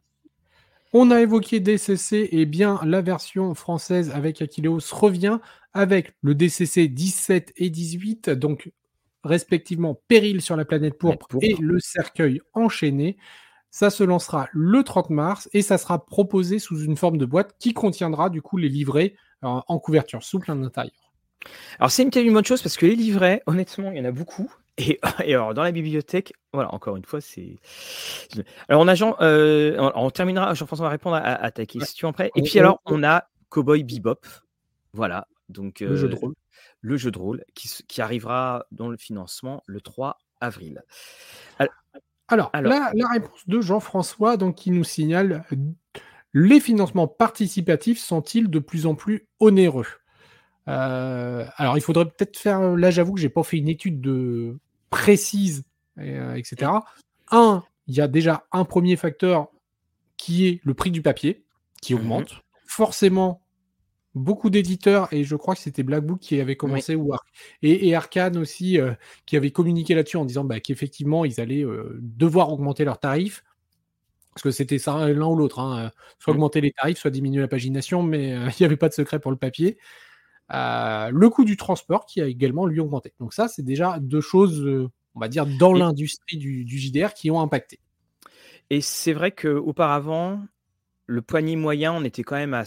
A: On a évoqué DCC, et bien la version française avec Aquileos revient avec le DCC 17 et 18, donc respectivement Péril sur la planète pourpre. et le cercueil enchaîné. Ça se lancera le 30 mars et ça sera proposé sous une forme de boîte qui contiendra du coup les livrets euh, en couverture souple à l'intérieur.
B: Alors c'est une, bonne chose parce que les livrets, honnêtement, il y en a beaucoup. Et, alors dans la bibliothèque, voilà, encore une fois, c'est. Alors on a Jean, euh, on, terminera. Jean-François va répondre à, ta question après. Et puis alors on a Cowboy Bebop, voilà. Donc
A: le jeu de rôle,
B: le jeu de rôle qui, qui arrivera dans le financement le 3 avril.
A: Alors, La, réponse de Jean-François, donc, qui nous signale les financements participatifs sont-ils de plus en plus onéreux? Euh, Alors, il faudrait peut-être faire. Là, j'avoue que j'ai pas fait une étude de précise, etc. Euh, un, il y a déjà un premier facteur qui est le prix du papier qui mmh augmente. Forcément, beaucoup d'éditeurs, et je crois que c'était Black Book qui avait commencé, ou et, et, Arkane aussi, euh, qui avait communiqué là-dessus en disant bah, qu'effectivement, ils allaient euh, devoir augmenter leurs tarifs. Parce que c'était ça l'un ou l'autre, hein, soit mmh. augmenter les tarifs, soit diminuer la pagination, mais il n'y avait pas de secret pour le papier. Le coût du transport qui a également lui augmenté. Donc ça, c'est déjà deux choses, on va dire, dans l'industrie du, du, JDR qui ont impacté.
B: Et c'est vrai qu'auparavant, le poignet moyen, on était quand même à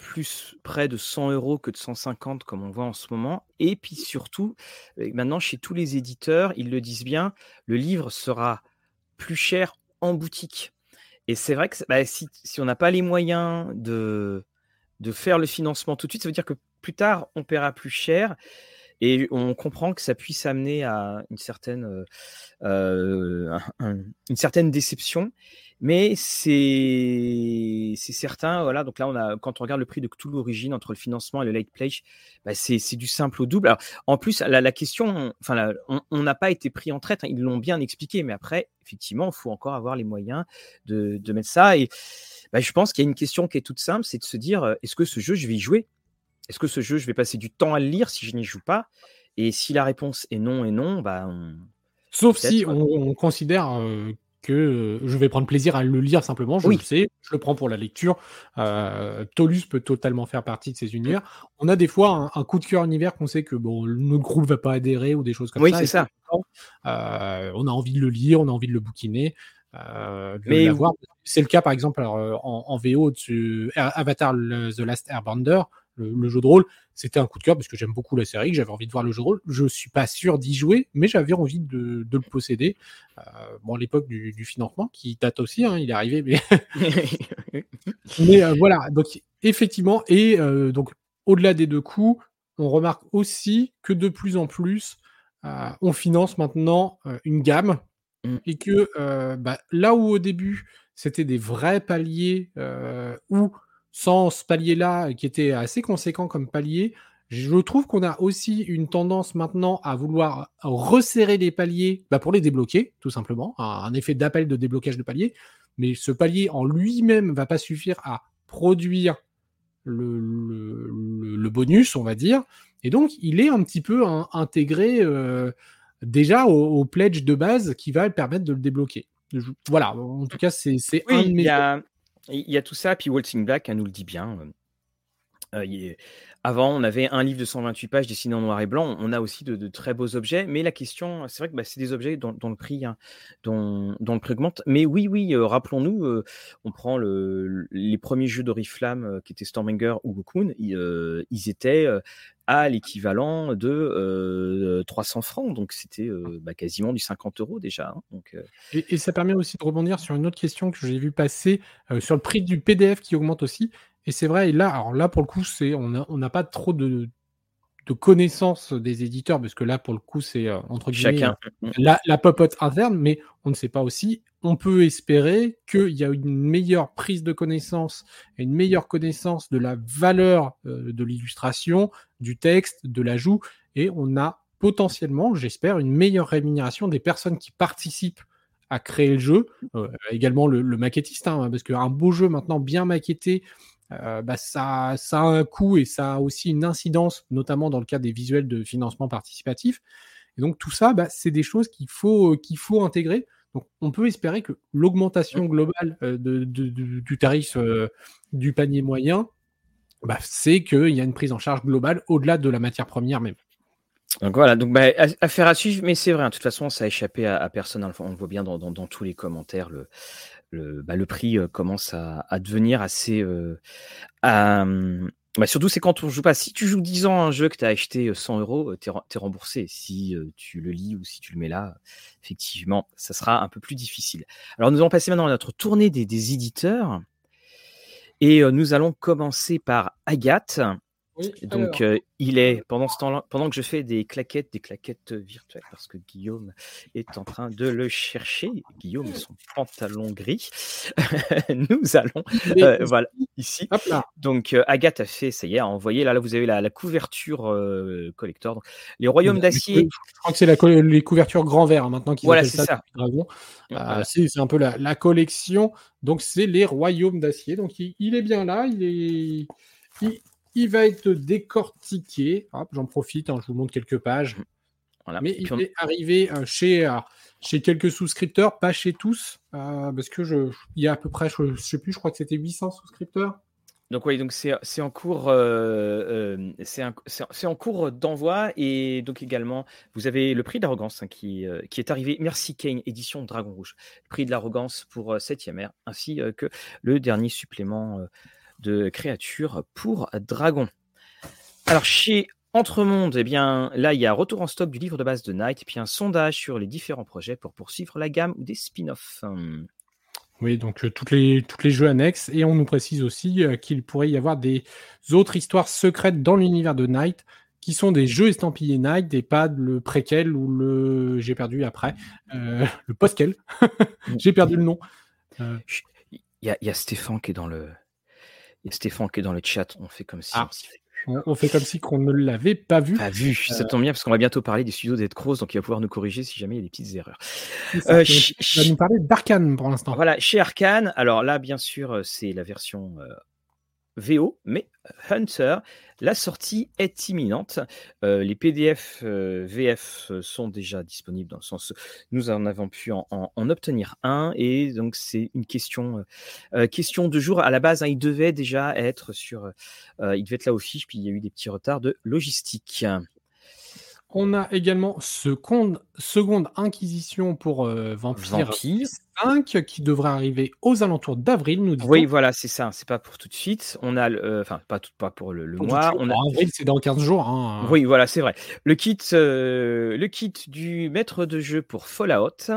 B: plus près de 100 euros que de 150 comme on voit en ce moment. Et puis surtout, euh, maintenant chez tous les éditeurs, ils le disent bien, le livre sera plus cher en boutique. Et c'est vrai que bah, si, on n'a pas les moyens de, de faire le financement tout de suite, ça veut dire que plus tard, on paiera plus cher. Et on comprend que ça puisse amener à une certaine, une certaine déception. Mais c'est certain. Donc là, quand on regarde le prix de Cthulhu Origin entre le financement et le late pledge, bah c'est du simple au double. En plus, la, question, on n'a pas été pris en traite. Hein, ils l'ont bien expliqué, mais après, effectivement, il faut encore avoir les moyens de, de mettre ça. Et bah, je pense qu'il y a une question qui est toute simple, c'est de se dire, est-ce que ce jeu, je vais y jouer? Est-ce que ce jeu, je vais passer du temps à le lire si je n'y joue pas? Et si la réponse est non et non, bah,
A: Sauf si on, considère que je vais prendre plaisir à le lire simplement, je le sais, je le prends pour la lecture. Euh, Tolus peut totalement faire partie de ces univers. On a des fois un, coup de cœur univers qu'on sait que bon, notre groupe va pas adhérer ou des choses comme
B: ça.
A: Oui,
B: c'est ça.
A: Euh, on a envie de le lire, on a envie de le bouquiner. Euh, c'est le cas par exemple en, VO de Avatar The Last Airbender, le, jeu de rôle, c'était un coup de cœur parce que j'aime beaucoup la série, que j'avais envie de voir le jeu de rôle. Je suis pas sûr d'y jouer, mais j'avais envie de, le posséder. Euh, bon, à l'époque du, financement, qui date aussi, hein, il est arrivé, mais, mais euh, voilà. Donc effectivement, et euh, donc au-delà des deux coups, on remarque aussi que de plus en plus, on finance maintenant une gamme mmh. et que bah, là où au début c'était des vrais paliers où sans ce palier-là, qui était assez conséquent comme palier, je trouve qu'on a aussi une tendance maintenant à vouloir resserrer les paliers bah, pour les débloquer, tout simplement, un, effet d'appel de déblocage de palier. Mais ce palier en lui-même va pas suffire à produire le, bonus, on va dire. Et donc, il est un petit peu intégré euh, déjà au, pledge de base qui va permettre de le débloquer. voilà, en tout cas, c'est un de
B: mes. Il y a tout ça, puis Waltzing Black nous le dit bien. Euh, avant, on avait un livre de 128 pages dessiné en noir et blanc. On a aussi de, très beaux objets, mais la question, c'est vrai que bah, c'est des objets dont, le prix, hein, dont, le augmente. Mais oui, oui, euh, rappelons-nous, euh, on prend les premiers jeux d'Oriflamme qui étaient Stormhanger ou Gokun, ils, ils étaient à l'équivalent de 300 francs. Donc c'était bah, quasiment du 50 euros déjà. Hein, donc,
A: et, ça permet aussi de rebondir sur une autre question que j'ai vu passer sur le prix du PDF qui augmente aussi. Et c'est vrai, et là, alors là pour le coup, c'est on n'a on pas trop de, de connaissance des éditeurs, parce que là, pour le coup, c'est entre guillemets Chacun. la, la popote interne, mais on ne sait pas aussi on peut espérer qu'il y a une meilleure prise de connaissance et une meilleure connaissance de la valeur euh, de l'illustration, du texte, de l'ajout, et on a potentiellement, j'espère, une meilleure rémunération des personnes qui participent à créer le jeu, euh, également le, maquettiste, hein, parce qu'un beau jeu maintenant bien maquetté, euh, bah, ça, ça a un coût et ça a aussi une incidence, notamment dans le cas des visuels de financement participatif. Et donc tout ça, bah, c'est des choses qu'il faut, qu'il faut intégrer. Donc, on peut espérer que l'augmentation globale euh, du tarif euh, du panier moyen, bah, c'est qu'il y a une prise en charge globale au-delà de la matière première même.
B: Donc voilà, donc bah, affaire à suivre, mais c'est vrai, hein, de toute façon, ça a échappé à, personne. On le voit bien dans, tous les commentaires, le, le, bah, prix euh, commence à, devenir assez, bah, surtout, c'est quand on joue pas. Si tu joues 10 ans à un jeu que tu as acheté 100 euros, tu es, remboursé. Si tu le lis ou si tu le mets là, effectivement, ça sera un peu plus difficile. Alors, nous allons passer maintenant à notre tournée des, éditeurs. Et nous allons commencer par Agathe. Donc, il est pendant ce temps-là, pendant que je fais des claquettes, des claquettes virtuelles, parce que Guillaume est en train de le chercher. Guillaume et son pantalon gris. Nous allons, voilà, ici. Donc, Agathe a fait, ça y est, a envoyé. Là, là vous avez la, couverture collector. les royaumes d'acier.
A: Je crois que c'est la, les couvertures grand vert hein, maintenant
B: qui voilà, c'est ça.
A: Euh, c'est un peu la, collection. Donc, c'est les royaumes d'acier. Donc, il, est bien là. Il est. Il va être décortiqué. J'en profite, hein, je vous montre quelques pages. Mais il est arrivé euh, chez, euh, chez quelques souscripteurs, pas chez tous, euh, parce que je, il y a à peu près, je, ne sais plus, je crois que c'était 800 souscripteurs.
B: Donc oui, donc c'est en cours, c'est en cours d'envoi et donc également vous avez le prix d'arrogance hein, qui, qui est arrivé. Merci Kane, édition Dragon Rouge, prix de l'arrogance pour 7e ère, ainsi que le dernier supplément de créatures pour dragons. Alors chez Entremonde, eh bien là il y a retour en stock du livre de base de Night et puis un sondage sur les différents projets pour poursuivre la gamme ou des spin-offs.
A: Oui, donc euh, toutes les, toutes les jeux annexes. Et on nous précise aussi euh, qu'il pourrait y avoir des autres histoires secrètes dans l'univers de Night qui sont des jeux estampillés Nike, et pas le préquel ou le j'ai perdu après, euh, le postquel. j'ai perdu le nom.
B: Euh. Il y, a Stéphane qui est dans le Stéphane qui est dans le chat. On fait comme si. Ah.
A: On, fait comme si qu'on ne l'avait pas vu.
B: Pas vu, ça tombe bien parce qu'on va bientôt parler des studios d'Ed Cross, donc il va pouvoir nous corriger si jamais il y a des petites erreurs.
A: Euh, va nous parler d'Arkane pour l'instant.
B: Voilà, chez Arkane, alors là, bien sûr, c'est la version VO, mais Hunter, la sortie est imminente. Euh, les PDF euh, VF sont déjà disponibles dans le sens nous en avons pu en, obtenir un et donc c'est une question euh, question de jour. À la base, hein, il devait déjà être sur, il devait être là au fiche, puis il y a eu des petits retards de logistique.
A: On a également seconde, seconde Inquisition pour euh, Vampire, 5 qui devrait arriver aux alentours d'avril, nous
B: Oui, voilà, c'est ça. C'est pas pour tout de suite. On a, euh, enfin, pas, tout, pas pour le, mois. On a...
A: Avril, c'est dans 15 jours. Hein.
B: Oui, voilà, c'est vrai. Le kit, euh, le kit du maître de jeu pour Fallout.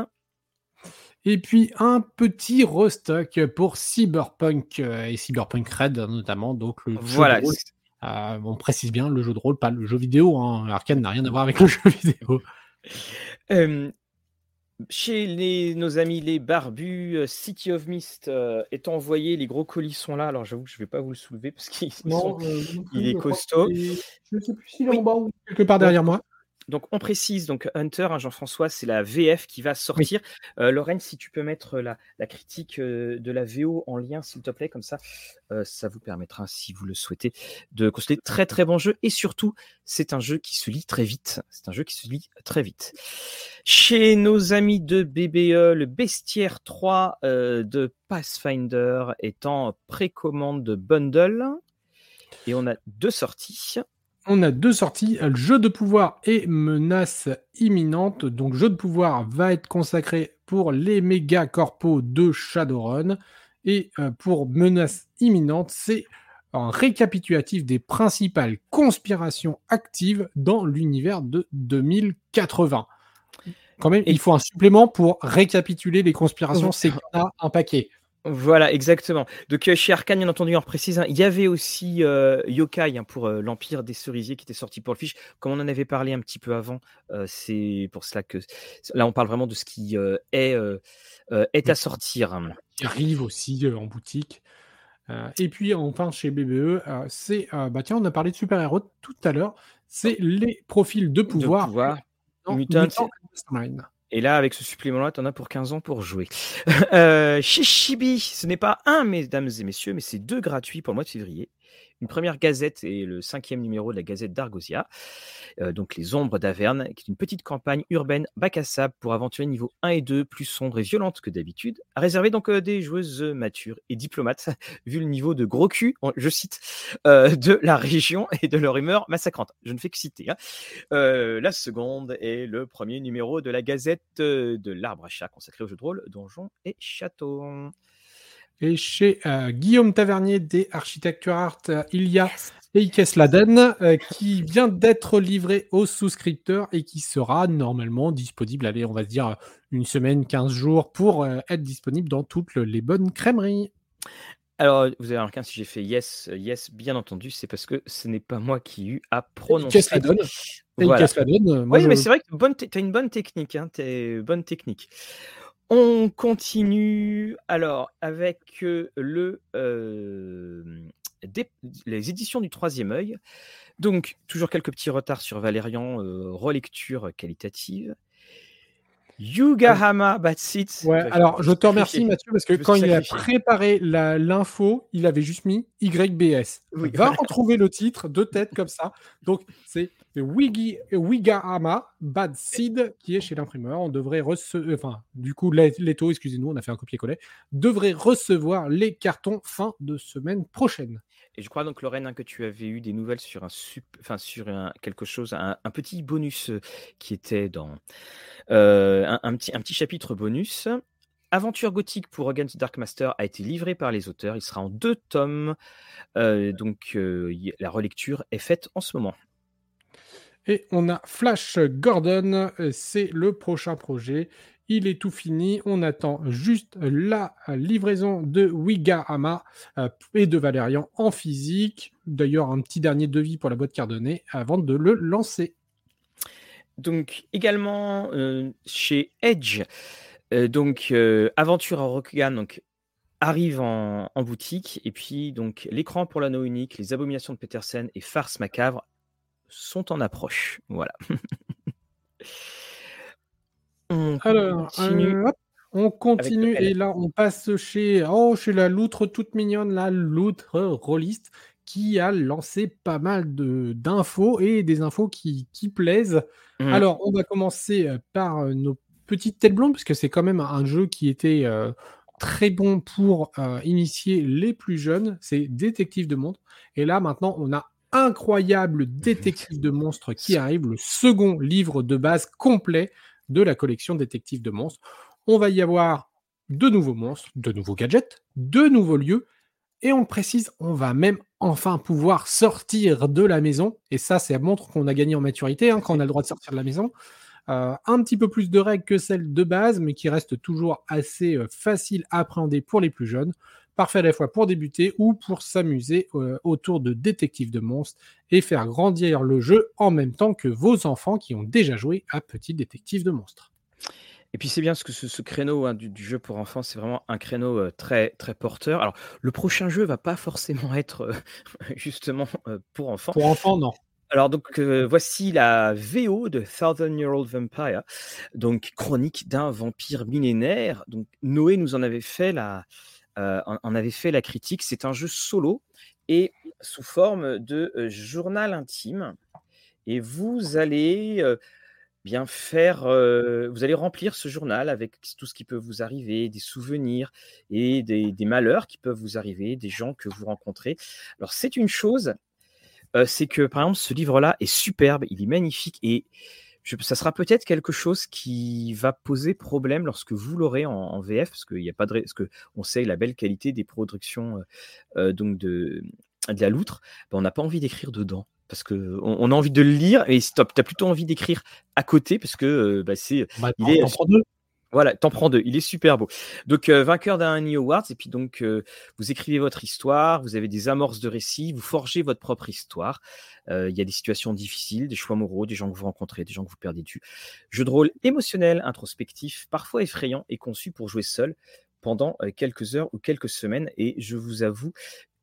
A: Et puis un petit restock pour Cyberpunk et Cyberpunk Red notamment, donc le
B: voilà,
A: euh, on précise bien le jeu de rôle, pas le jeu vidéo. Hein. Arkane n'a rien à voir avec le jeu vidéo.
B: Chez les, nos amis les barbus, euh, City of Mist euh, est envoyé. Les gros colis sont là. Alors j'avoue que je ne vais pas vous le soulever parce qu'il est costaud.
A: Je ne sais plus s'il est en bas ou quelque part derrière moi.
B: Donc on précise, donc Hunter, hein, Jean-François, c'est la VF qui va sortir. Euh, Lorraine, si tu peux mettre la, critique euh, de la VO en lien, s'il te plaît, comme ça, euh, ça vous permettra, si vous le souhaitez, de constater très très bon jeu. Et surtout, c'est un jeu qui se lit très vite. C'est un jeu qui se lit très vite. Chez nos amis de BBE, le Bestiaire 3 de Pathfinder est en précommande de bundle. Et on a deux sorties
A: on a deux sorties, jeu de pouvoir et menace imminente. Donc jeu de pouvoir va être consacré pour les méga corpos de Shadowrun. Et euh, pour menace imminente, c'est un récapitulatif des principales conspirations actives dans l'univers de 2080. Quand même, il faut un supplément pour récapituler les conspirations, c'est un paquet.
B: Voilà, exactement. Donc euh, chez Arkane, bien entendu, on précise, hein, il y avait aussi euh, Yokai hein, pour euh, l'Empire des Cerisiers qui était sorti pour le fiche. Comme on en avait parlé un petit peu avant, c'est pour cela que là, on parle vraiment de ce qui est, est à sortir.
A: Qui arrive aussi en boutique. et puis enfin chez BBE, c'est bah tiens, on a parlé de super-héros tout à l'heure. C'est les profils de pouvoir.
B: De et là, avec ce supplément-là, tu en as pour 15 ans pour jouer. euh, ce n'est pas un, mesdames et messieurs, mais c'est deux gratuits pour le mois de février une première gazette et le cinquième numéro de la gazette d'Argosia, euh, donc Les Ombres d'Averne, qui est une petite campagne urbaine bac à sable pour aventuriers niveau 1 et 2, plus sombre et violente que d'habitude, à réserver donc euh, des joueuses matures et diplomates, vu le niveau de gros cul, je cite, euh, de la région et de leur humeur massacrante. Je ne fais que citer. Hein. la seconde est le premier numéro de la gazette de l'Arbre à chat consacré au jeu de rôle Donjons et Châteaux.
A: Et chez euh, Guillaume Tavernier des Architecture Art, euh, il y a Eikes Laden euh, qui vient d'être livré aux souscripteurs et qui sera normalement disponible, allez, on va dire une semaine, 15 jours pour être disponible dans toutes les bonnes crèmeries.
B: Alors, vous avez remarqué, si j'ai fait yes, yes, bien entendu, c'est parce que ce n'est pas moi qui ai eu à prononcer.
A: Eikes Laden.
B: Voilà. oui, mais c'est vrai que tu as une bonne technique. Hein, bonne technique. On continue alors avec le, les éditions du troisième œil. Donc, toujours quelques petits retards sur Valérian, relecture qualitative. Yugahama Batsit.
A: Ouais, alors je te remercie Mathieu parce que quand il a préparé l'info, il avait juste mis YBS. Oui, Va retrouver le titre de tête comme ça. Donc c'est Wigahama Bad Seed qui est chez l'imprimeur. On devrait recevoir, enfin du coup Leto, excusez-nous, on a fait un copier-coller, devrait recevoir les cartons fin de semaine prochaine.
B: Et je crois donc, Lorraine, hein, que tu avais eu des nouvelles sur un, enfin, sur quelque chose, un, petit bonus euh, qui était dans euh, un, petit, un petit chapitre bonus. Aventure gothique pour Against Dark Master a été livré par les auteurs. Il sera en deux tomes. Euh, donc, la relecture est faite en ce moment.
A: Et on a Flash Gordon, c'est le prochain projet. Il est tout fini. On attend juste la livraison de Wigahama euh, et de Valérian en physique. D'ailleurs, un petit dernier devis pour la boîte cardonnée avant de le lancer.
B: Donc, également euh, chez Edge, euh, donc Aventure à Rokugan arrive en, en, boutique. Et puis, donc, l'écran pour l'anneau unique, les abominations de Petersen et Farce macabre sont en approche. Voilà.
A: On Alors, continue. Euh, on continue et là on passe chez, oh, chez la loutre toute mignonne, la loutre rôliste qui a lancé pas mal de, d'infos et des infos qui, qui plaisent. Mmh. Alors on va commencer euh, par euh, nos petites têtes blondes parce que c'est quand même un jeu qui était très bon pour initier les plus jeunes. C'est Détective de monstres. Et là maintenant on a incroyable Détective de monstres qui arrive, le second livre de base complet de la collection Détective de monstres. On va y avoir de nouveaux monstres, de nouveaux gadgets, de nouveaux lieux, et on précise, on va même enfin pouvoir sortir de la maison, et ça, ça montre qu'on a gagné en maturité, hein, quand on a le droit de sortir de la maison. Euh, un petit peu plus de règles que celles de base, mais qui restent toujours assez euh, facile à appréhender pour les plus jeunes. Parfait à la fois pour débuter ou pour s'amuser euh, autour de détectives de monstres et faire grandir le jeu en même temps que vos enfants qui ont déjà joué à Petit Détective de monstres.
B: Et puis c'est bien ce que ce, créneau hein, du, jeu pour enfants, c'est vraiment un créneau euh, très très porteur. Alors le prochain jeu va pas forcément être euh, justement pour enfants.
A: Pour enfants, non.
B: Alors donc voici la VO de Thousand Year Old Vampire, donc chronique d'un vampire millénaire. Donc Noé nous en avait fait la, euh, on, avait fait la critique. C'est un jeu solo et sous forme de euh, journal intime. Et vous allez euh, bien faire, vous allez remplir ce journal avec tout ce qui peut vous arriver, des souvenirs et des malheurs qui peuvent vous arriver, des gens que vous rencontrez. Alors c'est une chose, c'est que par exemple ce livre-là est superbe, il est magnifique et ça sera peut-être quelque chose qui va poser problème lorsque vous l'aurez en, VF, parce qu'il n'y a pas de, parce que on sait la belle qualité des productions euh, euh, donc de, de la loutre, ben, on n'a pas envie d'écrire dedans. Parce que on, a envie de le lire et stop, tu as plutôt envie d'écrire à côté parce que euh, bah, c'est
A: il est
B: voilà, t'en prends deux. Il est super beau. Donc, euh, vainqueur d'un Annie Awards, et puis donc, euh, vous écrivez votre histoire, vous avez des amorces de récits, vous forgez votre propre histoire. Euh, il y a des situations difficiles, des choix moraux, des gens que vous rencontrez, des gens que vous perdez de vue. Jeu de rôle émotionnel, introspectif, parfois effrayant et conçu pour jouer seul pendant quelques heures ou quelques semaines. Et je vous avoue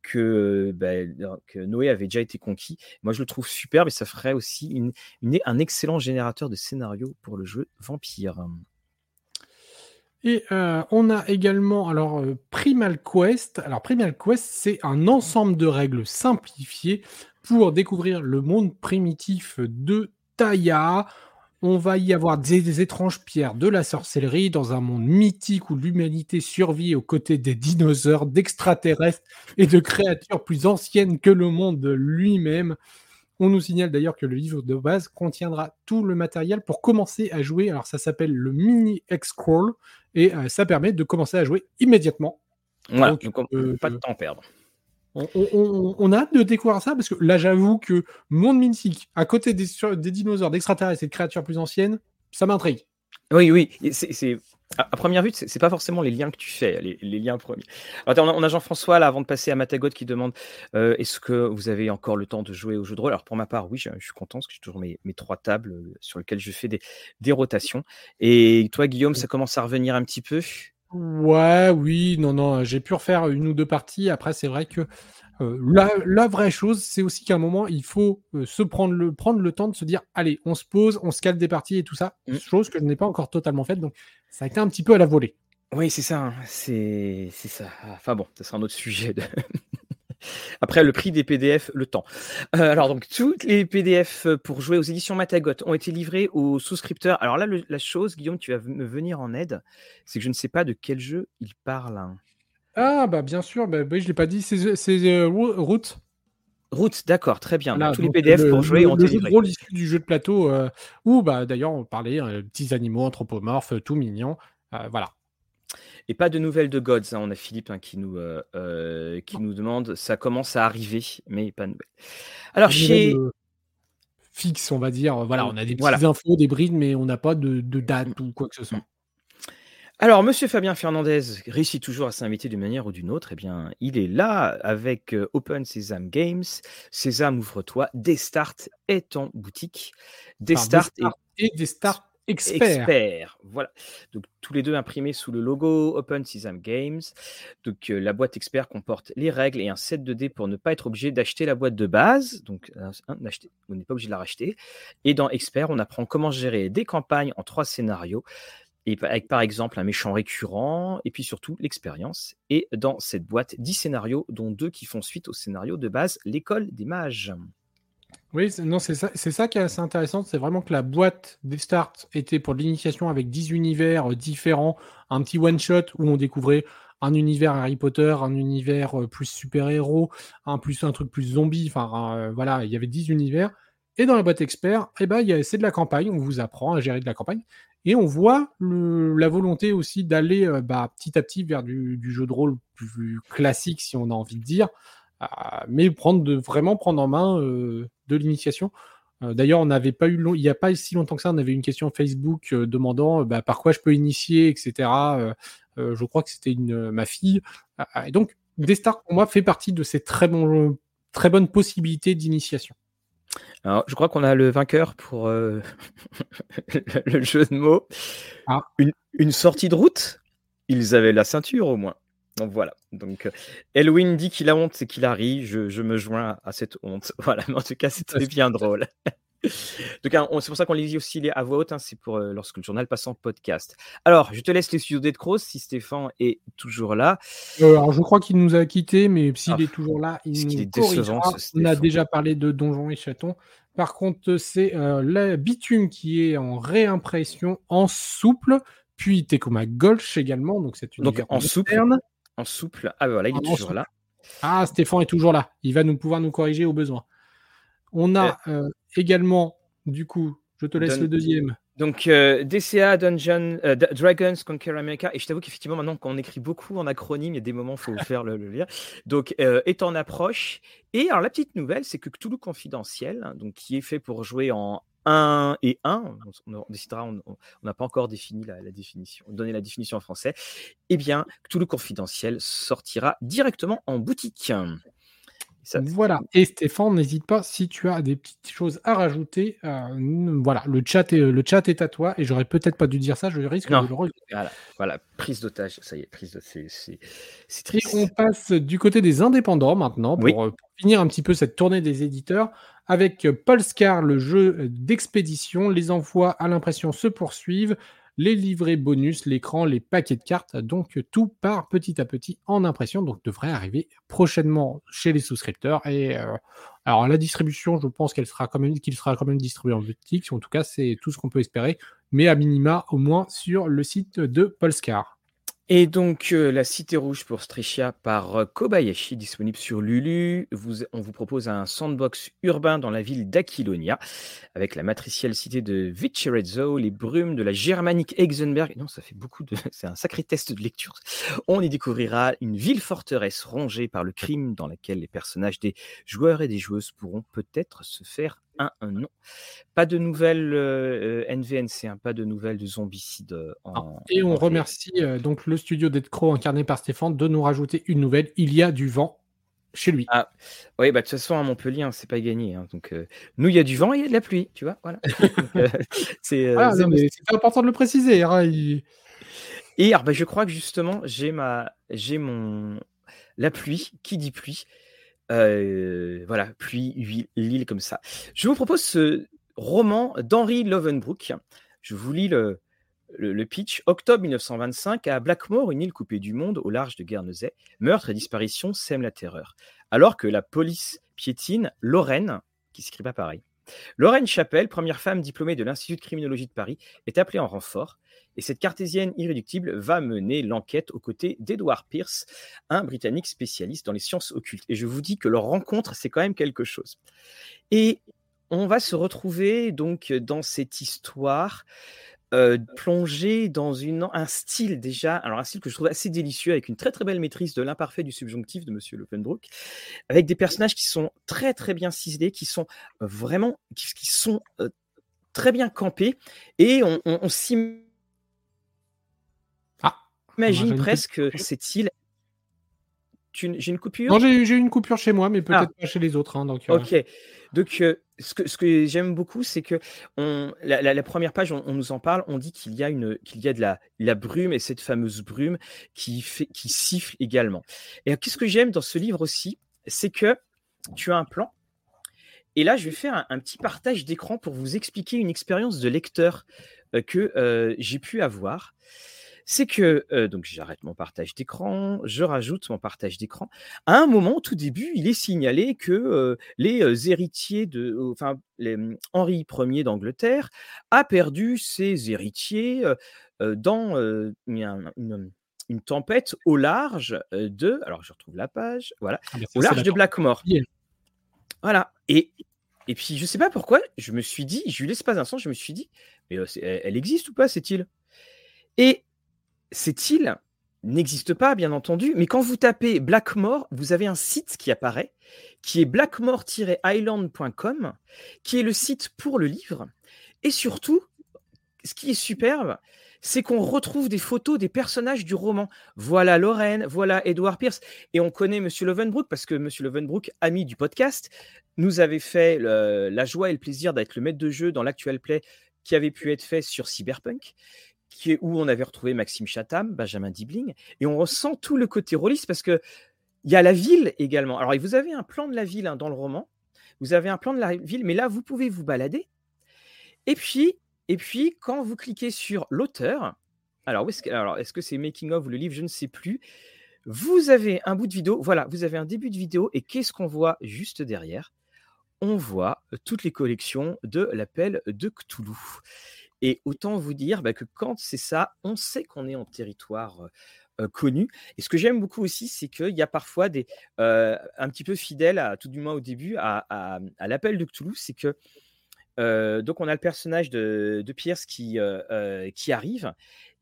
B: que, ben, Noé avait déjà été conquis. Moi, je le trouve superbe et ça ferait aussi un excellent générateur de scénario pour le jeu Vampire.
A: Et euh, on a également alors euh, Primal Quest. Alors Primal Quest, c'est un ensemble de règles simplifiées pour découvrir le monde primitif de Taya. On va y avoir des, étranges pierres de la sorcellerie dans un monde mythique où l'humanité survit aux côtés des dinosaures, d'extraterrestres et de créatures plus anciennes que le monde lui-même. On nous signale d'ailleurs que le livre de base contiendra tout le matériel pour commencer à jouer. Alors ça s'appelle le Mini X-Crawl et euh, ça permet de commencer à jouer immédiatement.
B: Voilà, donc, euh, pas de temps à perdre.
A: On, a hâte de découvrir ça parce que là, j'avoue que monde mythique, à côté des, des dinosaures, d'extraterrestres et de créatures plus anciennes, ça m'intrigue.
B: Oui, oui, c'est à, première vue, c'est pas forcément les liens que tu fais, les, liens premiers. On a, Jean-François là avant de passer à Matagot qui demande euh, est-ce que vous avez encore le temps de jouer au jeu de rôle? Alors pour ma part, oui, je, suis content parce que j'ai toujours mes, trois tables sur lesquelles je fais des, des rotations. Et toi, Guillaume, ça commence à revenir un petit peu?
A: Ouais, oui, non, non, j'ai pu refaire une ou deux parties. Après, c'est vrai que euh, la, vraie chose, c'est aussi qu'à un moment, il faut euh, se prendre le, prendre le temps de se dire allez, on se pose, on se calme des parties et tout ça. Mmh. Chose que je n'ai pas encore totalement faite. Donc, ça a été un petit peu à la volée.
B: Oui, c'est ça. Hein. C'est ça. Enfin bon, ça sera un autre sujet. Après, le prix des PDF, le temps. Euh, alors, donc, toutes les PDF pour jouer aux éditions Matagot ont été livrés aux souscripteurs. Alors là, la chose, Guillaume, tu vas me venir en aide, c'est que je ne sais pas de quel jeu il parle. Hein.
A: Ah, bah bien sûr, bah, oui, je ne l'ai pas dit, c'est euh, Route.
B: Route, d'accord, très bien. tous les PDF pour jouer ont
A: été livrés. Le jeu issu du jeu de plateau, euh, où bah, d'ailleurs on parlait euh, petits animaux anthropomorphes, tout mignons. voilà.
B: Et pas de nouvelles de Gods. Hein. On a Philippe hein, qui, nous, qui nous demande ça commence à arriver, mais pas de nouvelles. Alors, chez.
A: Fixe, on va dire. Voilà, on a des petites infos, des brides, mais on n'a pas de, date ou quoi que ce soit.
B: Alors, Monsieur Fabien Fernandez réussit toujours à s'inviter d'une manière ou d'une autre. Eh bien, il est là avec Open Sesame Games. Sésame, ouvre-toi. Destart est en boutique.
A: Destart et, et Start Expert.
B: Voilà. Donc, tous les deux imprimés sous le logo Open Sesame Games. Donc, euh, la boîte Expert comporte les règles et un set de dés pour ne pas être obligé d'acheter la boîte de base. Donc, euh, on n'est pas obligé de la racheter. Et dans Expert, on apprend comment gérer des campagnes en trois scénarios et avec par exemple un méchant récurrent, et puis surtout l'expérience. Et dans cette boîte, 10 scénarios, dont deux qui font suite au scénario de base, l'école des mages.
A: Oui, c'est ça, ça qui est assez intéressant. C'est vraiment que la boîte des starts était pour l'initiation avec 10 univers euh, différents, un petit one-shot où on découvrait un univers Harry Potter, un univers euh, plus super-héros, un plus un truc plus zombie. Enfin, euh, voilà, il y avait 10 univers. Et dans la boîte expert, eh ben, c'est de la campagne. On vous apprend à gérer de la campagne. Et on voit la volonté aussi d'aller euh, bah, petit à petit vers du, jeu de rôle plus classique, si on a envie de dire, euh, mais prendre de, vraiment prendre en main euh, de l'initiation. D'ailleurs, on n'avait pas eu il n'y a pas si longtemps que ça, on avait une question Facebook demandant bah, par quoi je peux initier, etc. je crois que c'était ma fille. et donc, Destar, pour moi, fait partie de ces très, très bonnes possibilités d'initiation.
B: Alors, je crois qu'on a le vainqueur pour euh, le jeu de mots. Ah. Une, sortie de route? Ils avaient la ceinture au moins. Donc voilà. Donc euh, Elwin dit qu'il a honte, c'est qu'il arrive. Je, je, me joins à cette honte. Voilà. Mais en tout cas, c'était bien drôle. Donc, c'est pour ça qu'on les dit aussi à voix haute, hein, c'est pour euh, lorsque le journal passe en podcast. Alors, je te laisse les studios d'Edcross si Stéphane est toujours là.
A: alors, je crois qu'il nous a quittés, mais s'il ah, est toujours là, il nous est décevant, On a déjà parlé de Donjons et Chatons. Par contre, c'est euh, la bitume qui est en réimpression en souple, puis Tecoma Gulch également, donc c'est une
B: donc en souple. En souple. Ah voilà, il est toujours là.
A: Ah, Stéphane est toujours là. Il va nous pouvoir nous corriger au besoin. On a euh, également, du coup, je te laisse le deuxième.
B: Donc, euh, DCA, Dungeon, euh, Dragons Conquer America. Et je t'avoue qu'effectivement, maintenant qu'on écrit beaucoup en acronyme, il y a des moments où il faut faire le, lire. Donc, est en approche. Et alors, la petite nouvelle, c'est que Cthulhu Confidentiel, hein, donc, qui est fait pour jouer en 1 et 1, on, décidera, on n'a pas encore défini la, la, définition, donné la définition en français, eh bien, Cthulhu Confidentiel sortira directement en boutique.
A: Voilà. Et Stéphane, n'hésite pas si tu as des petites choses à rajouter. Euh, voilà, le chat, est, le chat est à toi. Et j'aurais peut-être pas dû dire ça, je risque de le
B: Voilà, voilà, prise d'otage, ça y est, prise de. C'est
A: triste. Et on passe du côté des indépendants maintenant pour, euh, pour, finir un petit peu cette tournée des éditeurs. Avec Polescar, le jeu d'expédition, les envois à l'impression se poursuivent les livrets bonus, l'écran, les paquets de cartes. Donc tout part petit à petit en impression. Donc devrait arriver prochainement chez les souscripteurs. Et euh, alors la distribution, je pense qu'elle sera quand même qu'il sera quand même distribué en boutique. En tout cas, c'est tout ce qu'on peut espérer. Mais à minima, au moins sur le site de Polescar.
B: Et donc, euh, La Cité Rouge pour Strichia par euh, Kobayashi, disponible sur Lulu. on vous propose un sandbox urbain dans la ville d'Aquilonia, avec la matricielle cité de Vicerezzo, les brumes de la germanique Exenberg. Non, ça fait beaucoup de. C'est un sacré test de lecture. On y découvrira une ville forteresse rongée par le crime, dans laquelle les personnages des joueurs et des joueuses pourront peut-être se faire un. Pas de nouvelles euh, NVNC, hein, pas de nouvelles de zombicide. Euh,
A: en, et on remercie euh, donc le studio d'Edcro incarné par Stéphane de nous rajouter une nouvelle. Il y a du vent chez lui.
B: Ah, oui, bah, de toute façon, à Montpellier, hein, c'est pas gagné. Hein, donc, nous, il y a du vent et il y a de la pluie, tu vois. Voilà.
A: c'est important de le préciser.
B: Et alors, bah, je crois que justement, j'ai ma, j'ai mon, la pluie. Qui dit pluie? Voilà, pluie, l'île comme ça. Je vous propose ce roman d'Henry Lovenbrook. Je vous lis le, le, pitch. Octobre 1925, à Blackmore, une île coupée du monde au large de Guernesey, meurtre et disparition sèment la terreur. Alors que la police piétine, Lorraine, qui s'écrit pas pareil, Lorraine Chapelle, première femme diplômée de l'Institut de criminologie de Paris, est appelée en renfort. Et cette cartésienne irréductible va mener l'enquête aux côtés d'Edward Pierce, un Britannique spécialiste dans les sciences occultes. Et je vous dis que leur rencontre, c'est quand même quelque chose. Et on va se retrouver donc dans cette histoire euh, plongé dans une, un style déjà, alors un style que je trouve assez délicieux, avec une très très belle maîtrise de l'imparfait du subjonctif de Monsieur Lopenbrook, avec des personnages qui sont très très bien ciselés, qui sont vraiment, qui, sont euh, très bien campés, et on, on,
A: ah,
B: presque cette île. J'ai une coupure?
A: Non, j'ai une coupure chez moi, mais peut-être ah. pas chez les autres. Hein, donc,
B: ok. Donc, ce que, ce que j'aime beaucoup, c'est que on, la, première page, on, nous en parle, on dit qu'il y a, une, qu'il y a de la, la brume et cette fameuse brume qui, fait, qui siffle également. Et qu'est-ce que j'aime dans ce livre aussi, c'est que tu as un plan. Et là, je vais faire un, petit partage d'écran pour vous expliquer une expérience de lecteur que j'ai pu avoir c'est que, donc j'arrête mon partage d'écran, je rajoute mon partage d'écran. À un moment, au tout début, il est signalé que les héritiers de, enfin, mmh, Henri Ier d'Angleterre a perdu ses héritiers dans une, tempête au large de, alors je retrouve la page, voilà, ah, au large de Blackmore. Voilà. Et, et puis, je ne sais pas pourquoi, je me suis dit, je lui laisse pas un sens, je me suis dit, mais elle existe ou pas cette île? Et cette île n'existe pas, bien entendu, mais quand vous tapez Blackmore, vous avez un site qui apparaît, qui est blackmore-island.com, qui est le site pour le livre. Et surtout, ce qui est superbe, c'est qu'on retrouve des photos des personnages du roman. Voilà Lorraine, voilà Edward Pierce. Et on connaît Monsieur Levenbrook parce que Monsieur Levenbrook, ami du podcast, nous avait fait la joie et le plaisir d'être le maître de jeu dans l'actuel play qui avait pu être fait sur Cyberpunk qui est, où on avait retrouvé Maxime Chatham, Benjamin Dibling, et on ressent tout le côté rôliste parce que il y a la ville également. Alors, vous avez un plan de la ville hein, dans le roman, vous avez un plan de la ville, mais là, vous pouvez vous balader. Et puis, et puis quand vous cliquez sur l'auteur, alors, est-ce que, alors, est-ce que c'est Making of ou le livre Je ne sais plus. Vous avez un bout de vidéo, voilà, vous avez un début de vidéo, et qu'est-ce qu'on voit juste derrière? On voit toutes les collections de l'appel de Cthulhu. Et autant vous dire bah, que quand c'est ça, on sait qu'on est en territoire connu. Et ce que j'aime beaucoup aussi, c'est qu'il y a parfois des un petit peu fidèles, à, tout du moins au début, à, l'appel de Cthulhu, c'est que donc on a le personnage de, de Pierce qui, qui arrive,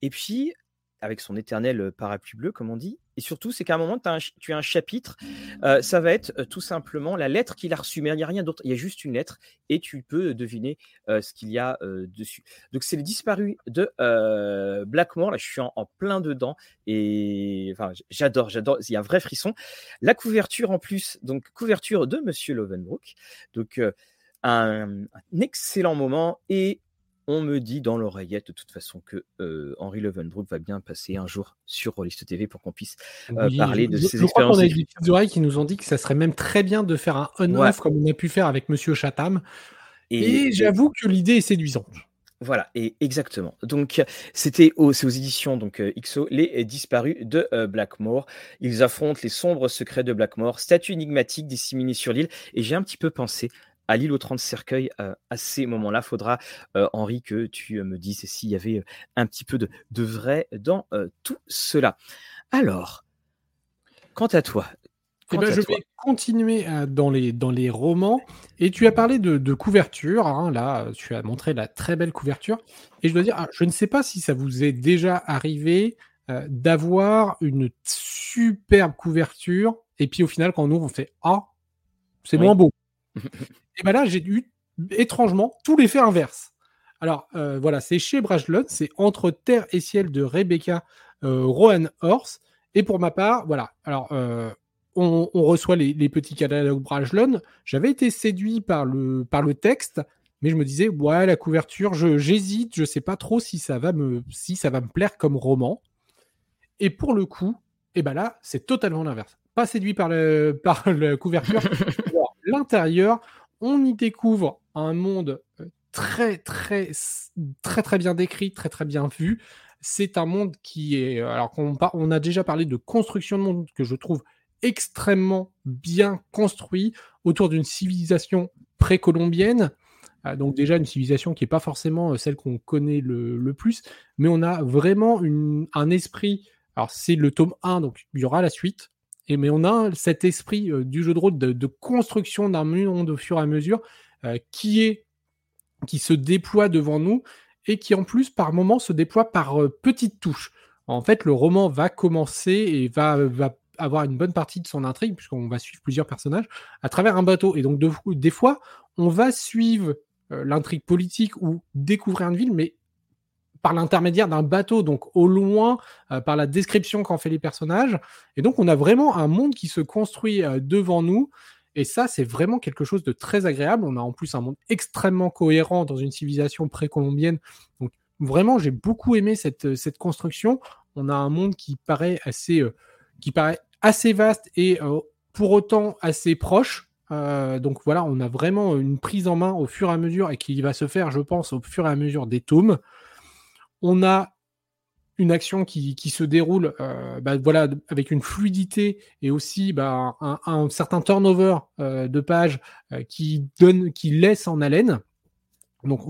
B: et puis avec son éternel parapluie bleu, comme on dit. Et surtout, c'est qu'à un moment, tu as un chapitre, ça va être tout simplement la lettre qu'il a reçue, mais il n'y a rien d'autre, il y a juste une lettre, et tu peux deviner ce qu'il y a dessus. Donc, c'est le disparu de Blackmore, là, je suis en, plein dedans, et enfin, j'adore, j'adore, il y a un vrai frisson. La couverture en plus, donc couverture de Monsieur Lovenbrook, donc un, un excellent moment, et on me dit dans l'oreillette de toute façon que euh, Henri Levenbrook va bien passer un jour sur Rollist TV pour qu'on puisse euh, parler de ses expériences.
A: On a des petites oreilles qui nous ont dit que ça serait même très bien de faire un on-off comme on a pu faire avec Monsieur Chatham. Et, j'avoue que l'idée est séduisante.
B: Voilà, et exactement. Donc, c'était aux, aux éditions donc euh, XO, les disparus de Blackmore. Ils affrontent les sombres secrets de Blackmore, statue énigmatique disséminée sur l'île. Et j'ai un petit peu pensé à l'île aux 30 cercueils euh, à ces moments-là. Faudra, euh, Henri, que tu euh, me dises s'il y avait un petit peu de, vrai dans tout cela. Alors, quant à toi,
A: eh ben, je vais continuer dans, les, dans les romans. Et tu as parlé de, couverture. Hein, là, tu as montré la très belle couverture. Et je dois dire, ah, je ne sais pas si ça vous est déjà arrivé d'avoir une superbe couverture. Et puis au final, quand on ouvre, on fait Ah, c'est moins beau. Et ben là, j'ai eu étrangement tout l'effet inverse. Alors euh, voilà, c'est chez Brajlon, c'est Entre Terre et Ciel de Rebecca euh, Rohan Horse. Et pour ma part, voilà. Alors euh, on, reçoit les, petits catalogues Brajlon. J'avais été séduit par le, par le texte, mais je me disais, ouais, la couverture, j'hésite, je, ne sais pas trop si ça va me, si ça va me plaire comme roman. Et pour le coup, et eh ben là, c'est totalement l'inverse. Pas séduit par, le, par la couverture. L'intérieur, on y découvre un monde euh, très, très, très, très bien décrit, très, très bien vu. C'est un monde qui est. Euh, alors qu'on on a déjà parlé de construction de monde que je trouve extrêmement bien construit autour d'une civilisation précolombienne. Euh, donc déjà une civilisation qui n'est pas forcément celle qu'on connaît le, plus, mais on a vraiment un esprit. Alors c'est le tome 1, donc il y aura la suite mais on a cet esprit euh, du jeu de rôle de, construction d'un monde au fur et à mesure euh, qui est qui se déploie devant nous et qui en plus par moments se déploie par euh, petites touches. En fait, le roman va commencer et va, va avoir une bonne partie de son intrigue, puisqu'on va suivre plusieurs personnages, à travers un bateau. Et donc, des fois, on va suivre l'intrigue politique ou découvrir une ville, mais par l'intermédiaire d'un bateau, donc au loin, par la description qu'en fait les personnages. Et donc, on a vraiment un monde qui se construit devant nous. Et ça, c'est vraiment quelque chose de très agréable. On a en plus un monde extrêmement cohérent dans une civilisation précolombienne. Donc, vraiment, j'ai beaucoup aimé cette, cette construction. On a un monde qui paraît assez, qui paraît assez vaste et pour autant assez proche. Euh, donc voilà, on a vraiment une prise en main au fur et à mesure et qui va se faire, je pense, au fur et à mesure des tomes. On a une action qui, se déroule euh, bah, voilà, avec une fluidité et aussi bah, un, certain turnover euh, de pages qui, donne, qui laisse en haleine. Donc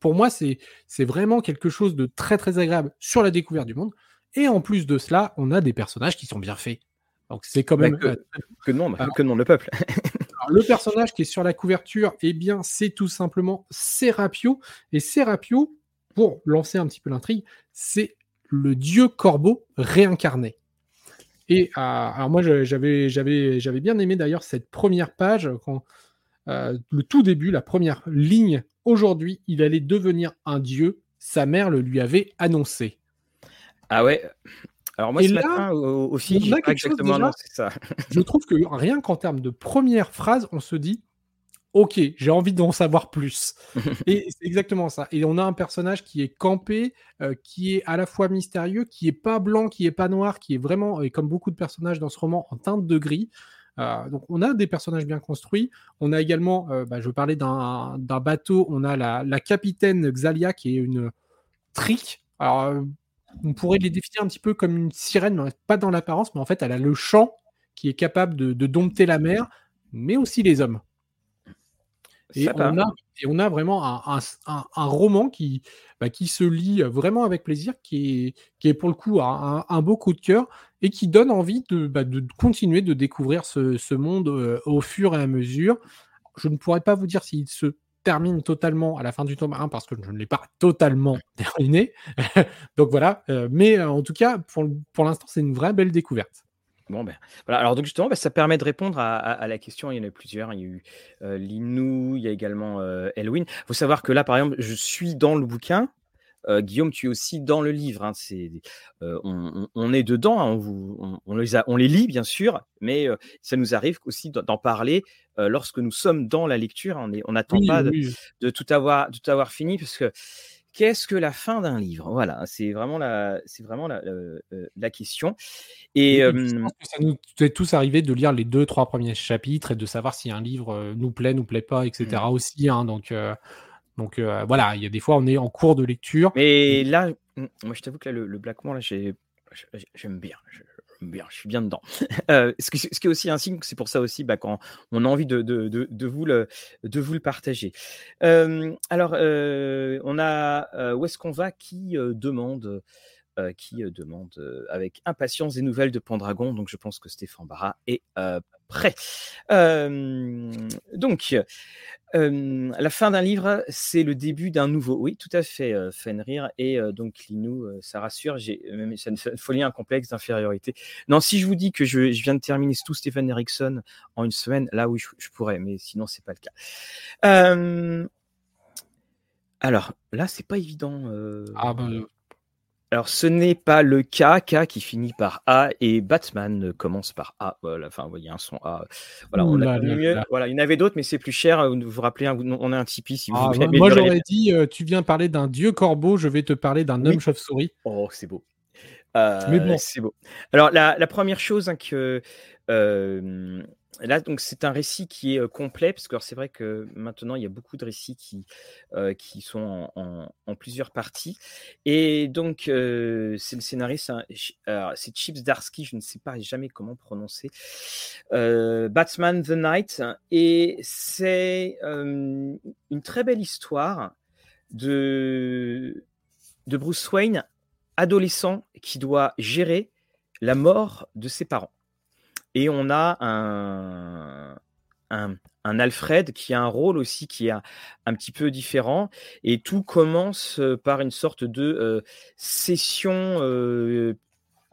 A: pour moi, c'est vraiment quelque chose de très très agréable sur la découverte du monde. Et en plus de cela, on a des personnages qui sont bien faits. Donc c'est quand bah, même
B: que, que non, que non le peuple.
A: le personnage qui est sur la couverture, eh bien, c'est tout simplement Serapio. Et Serapio, pour lancer un petit peu l'intrigue, c'est le dieu corbeau réincarné. Et euh, alors moi, j'avais, j'avais, j'avais bien aimé d'ailleurs cette première page quand euh, le tout début, la première ligne. Aujourd'hui, il allait devenir un dieu. Sa mère le lui avait annoncé.
B: Ah ouais. Alors moi, ce matin aussi, je pas exactement c'est ça.
A: je trouve que rien qu'en termes de première phrase, on se dit Ok, j'ai envie d'en savoir plus. et c'est exactement ça. Et on a un personnage qui est campé, euh, qui est à la fois mystérieux, qui est pas blanc, qui est pas noir, qui est vraiment, et comme beaucoup de personnages dans ce roman, en teinte de gris. Euh, donc on a des personnages bien construits. On a également, euh, bah, je parlais d'un bateau, on a la, la, capitaine Xalia qui est une trick. Alors on pourrait les définir un petit peu comme une sirène, pas dans l'apparence, mais en fait, elle a le chant qui est capable de, dompter la mer, mais aussi les hommes. Et on, a, vraiment un, roman qui, bah, qui se lit vraiment avec plaisir, qui est, qui est pour le coup un, beau coup de cœur et qui donne envie de, bah, continuer de découvrir ce, ce monde euh, au fur et à mesure. Je ne pourrais pas vous dire s'il se termine totalement à la fin du tome 1 parce que je ne l'ai pas totalement terminé. donc voilà. Euh, mais euh, en tout cas, pour, pour l'instant, c'est une vraie belle découverte.
B: Bon ben voilà. Alors donc justement, ben, ça permet de répondre à, la question. Il y en a plusieurs. Il y a eu euh, Linou, il y a également Elwin. Il faut savoir que là, par exemple, je suis dans le bouquin. Guillaume, tu es aussi dans le livre. Hein. c'est, on, est dedans, hein. on, les on, les lit bien sûr, mais ça nous arrive aussi d'en parler lorsque nous sommes dans la lecture. On n'attend pas de, tout avoir, de tout avoir fini parce que qu'est-ce que la fin d'un livre? Voilà, c'est vraiment la, c'est vraiment la, la, question. Et,
A: ça nous est tous arrivé de lire les deux, trois premiers chapitres et de savoir si un livre nous plaît, nous plaît pas, etc. Mmh. aussi. Hein, donc donc euh, voilà, il y a des fois on est en cours de lecture.
B: Mais là, mmh, moi je t'avoue que là, le, le là, j'aime bien. Bien, je suis bien dedans. Euh, ce, qui, est aussi un signe, c'est pour ça aussi bah, quand on a envie de, de, vous, le, de vous le partager. Euh, alors, on a Où est-ce qu'on va? Qui demande? Qui demande avec impatience des nouvelles de Pendragon. Donc, je pense que Stéphane Barra est prêt. donc, la fin d'un livre, c'est le début d'un nouveau. Oui, tout à fait, Fenrir. Et donc, Linou, ça rassure, j'ai même ça une folie, un complexe d'infériorité. Non, si je vous dis que je, viens de terminer tout Stephen Erickson en une semaine, là oui, je, pourrais, mais sinon, c'est pas le cas. alors, là, c'est pas évident.
A: Ah ben,
B: alors, ce n'est pas le K, K qui finit par A et Batman commence par A. Voilà, enfin, vous voyez un son A. Voilà, on a mieux. Voilà, il y en avait d'autres, mais c'est plus cher. Vous vous rappelez, on a un Tipeee si vous ah,
A: voulez. Moi, j'aurais dit, euh, tu viens parler d'un dieu corbeau, je vais te parler d'un homme chauve-souris.
B: Oh, c'est beau. Euh, c'est beau. Alors, la, première chose hein, que euh, Là, donc, c'est un récit qui est complet, parce que c'est vrai que maintenant, il y a beaucoup de récits qui, qui sont en, plusieurs parties. Et donc, c'est le scénariste, c'est Chips Darsky, je ne sais pas jamais comment prononcer, Batman the Night. Et c'est une très belle histoire de, de Bruce Wayne, adolescent, qui doit gérer la mort de ses parents. Et on a un, un, Alfred qui a un rôle aussi qui est un, petit peu différent. Et tout commence euh, par une sorte de euh, session euh,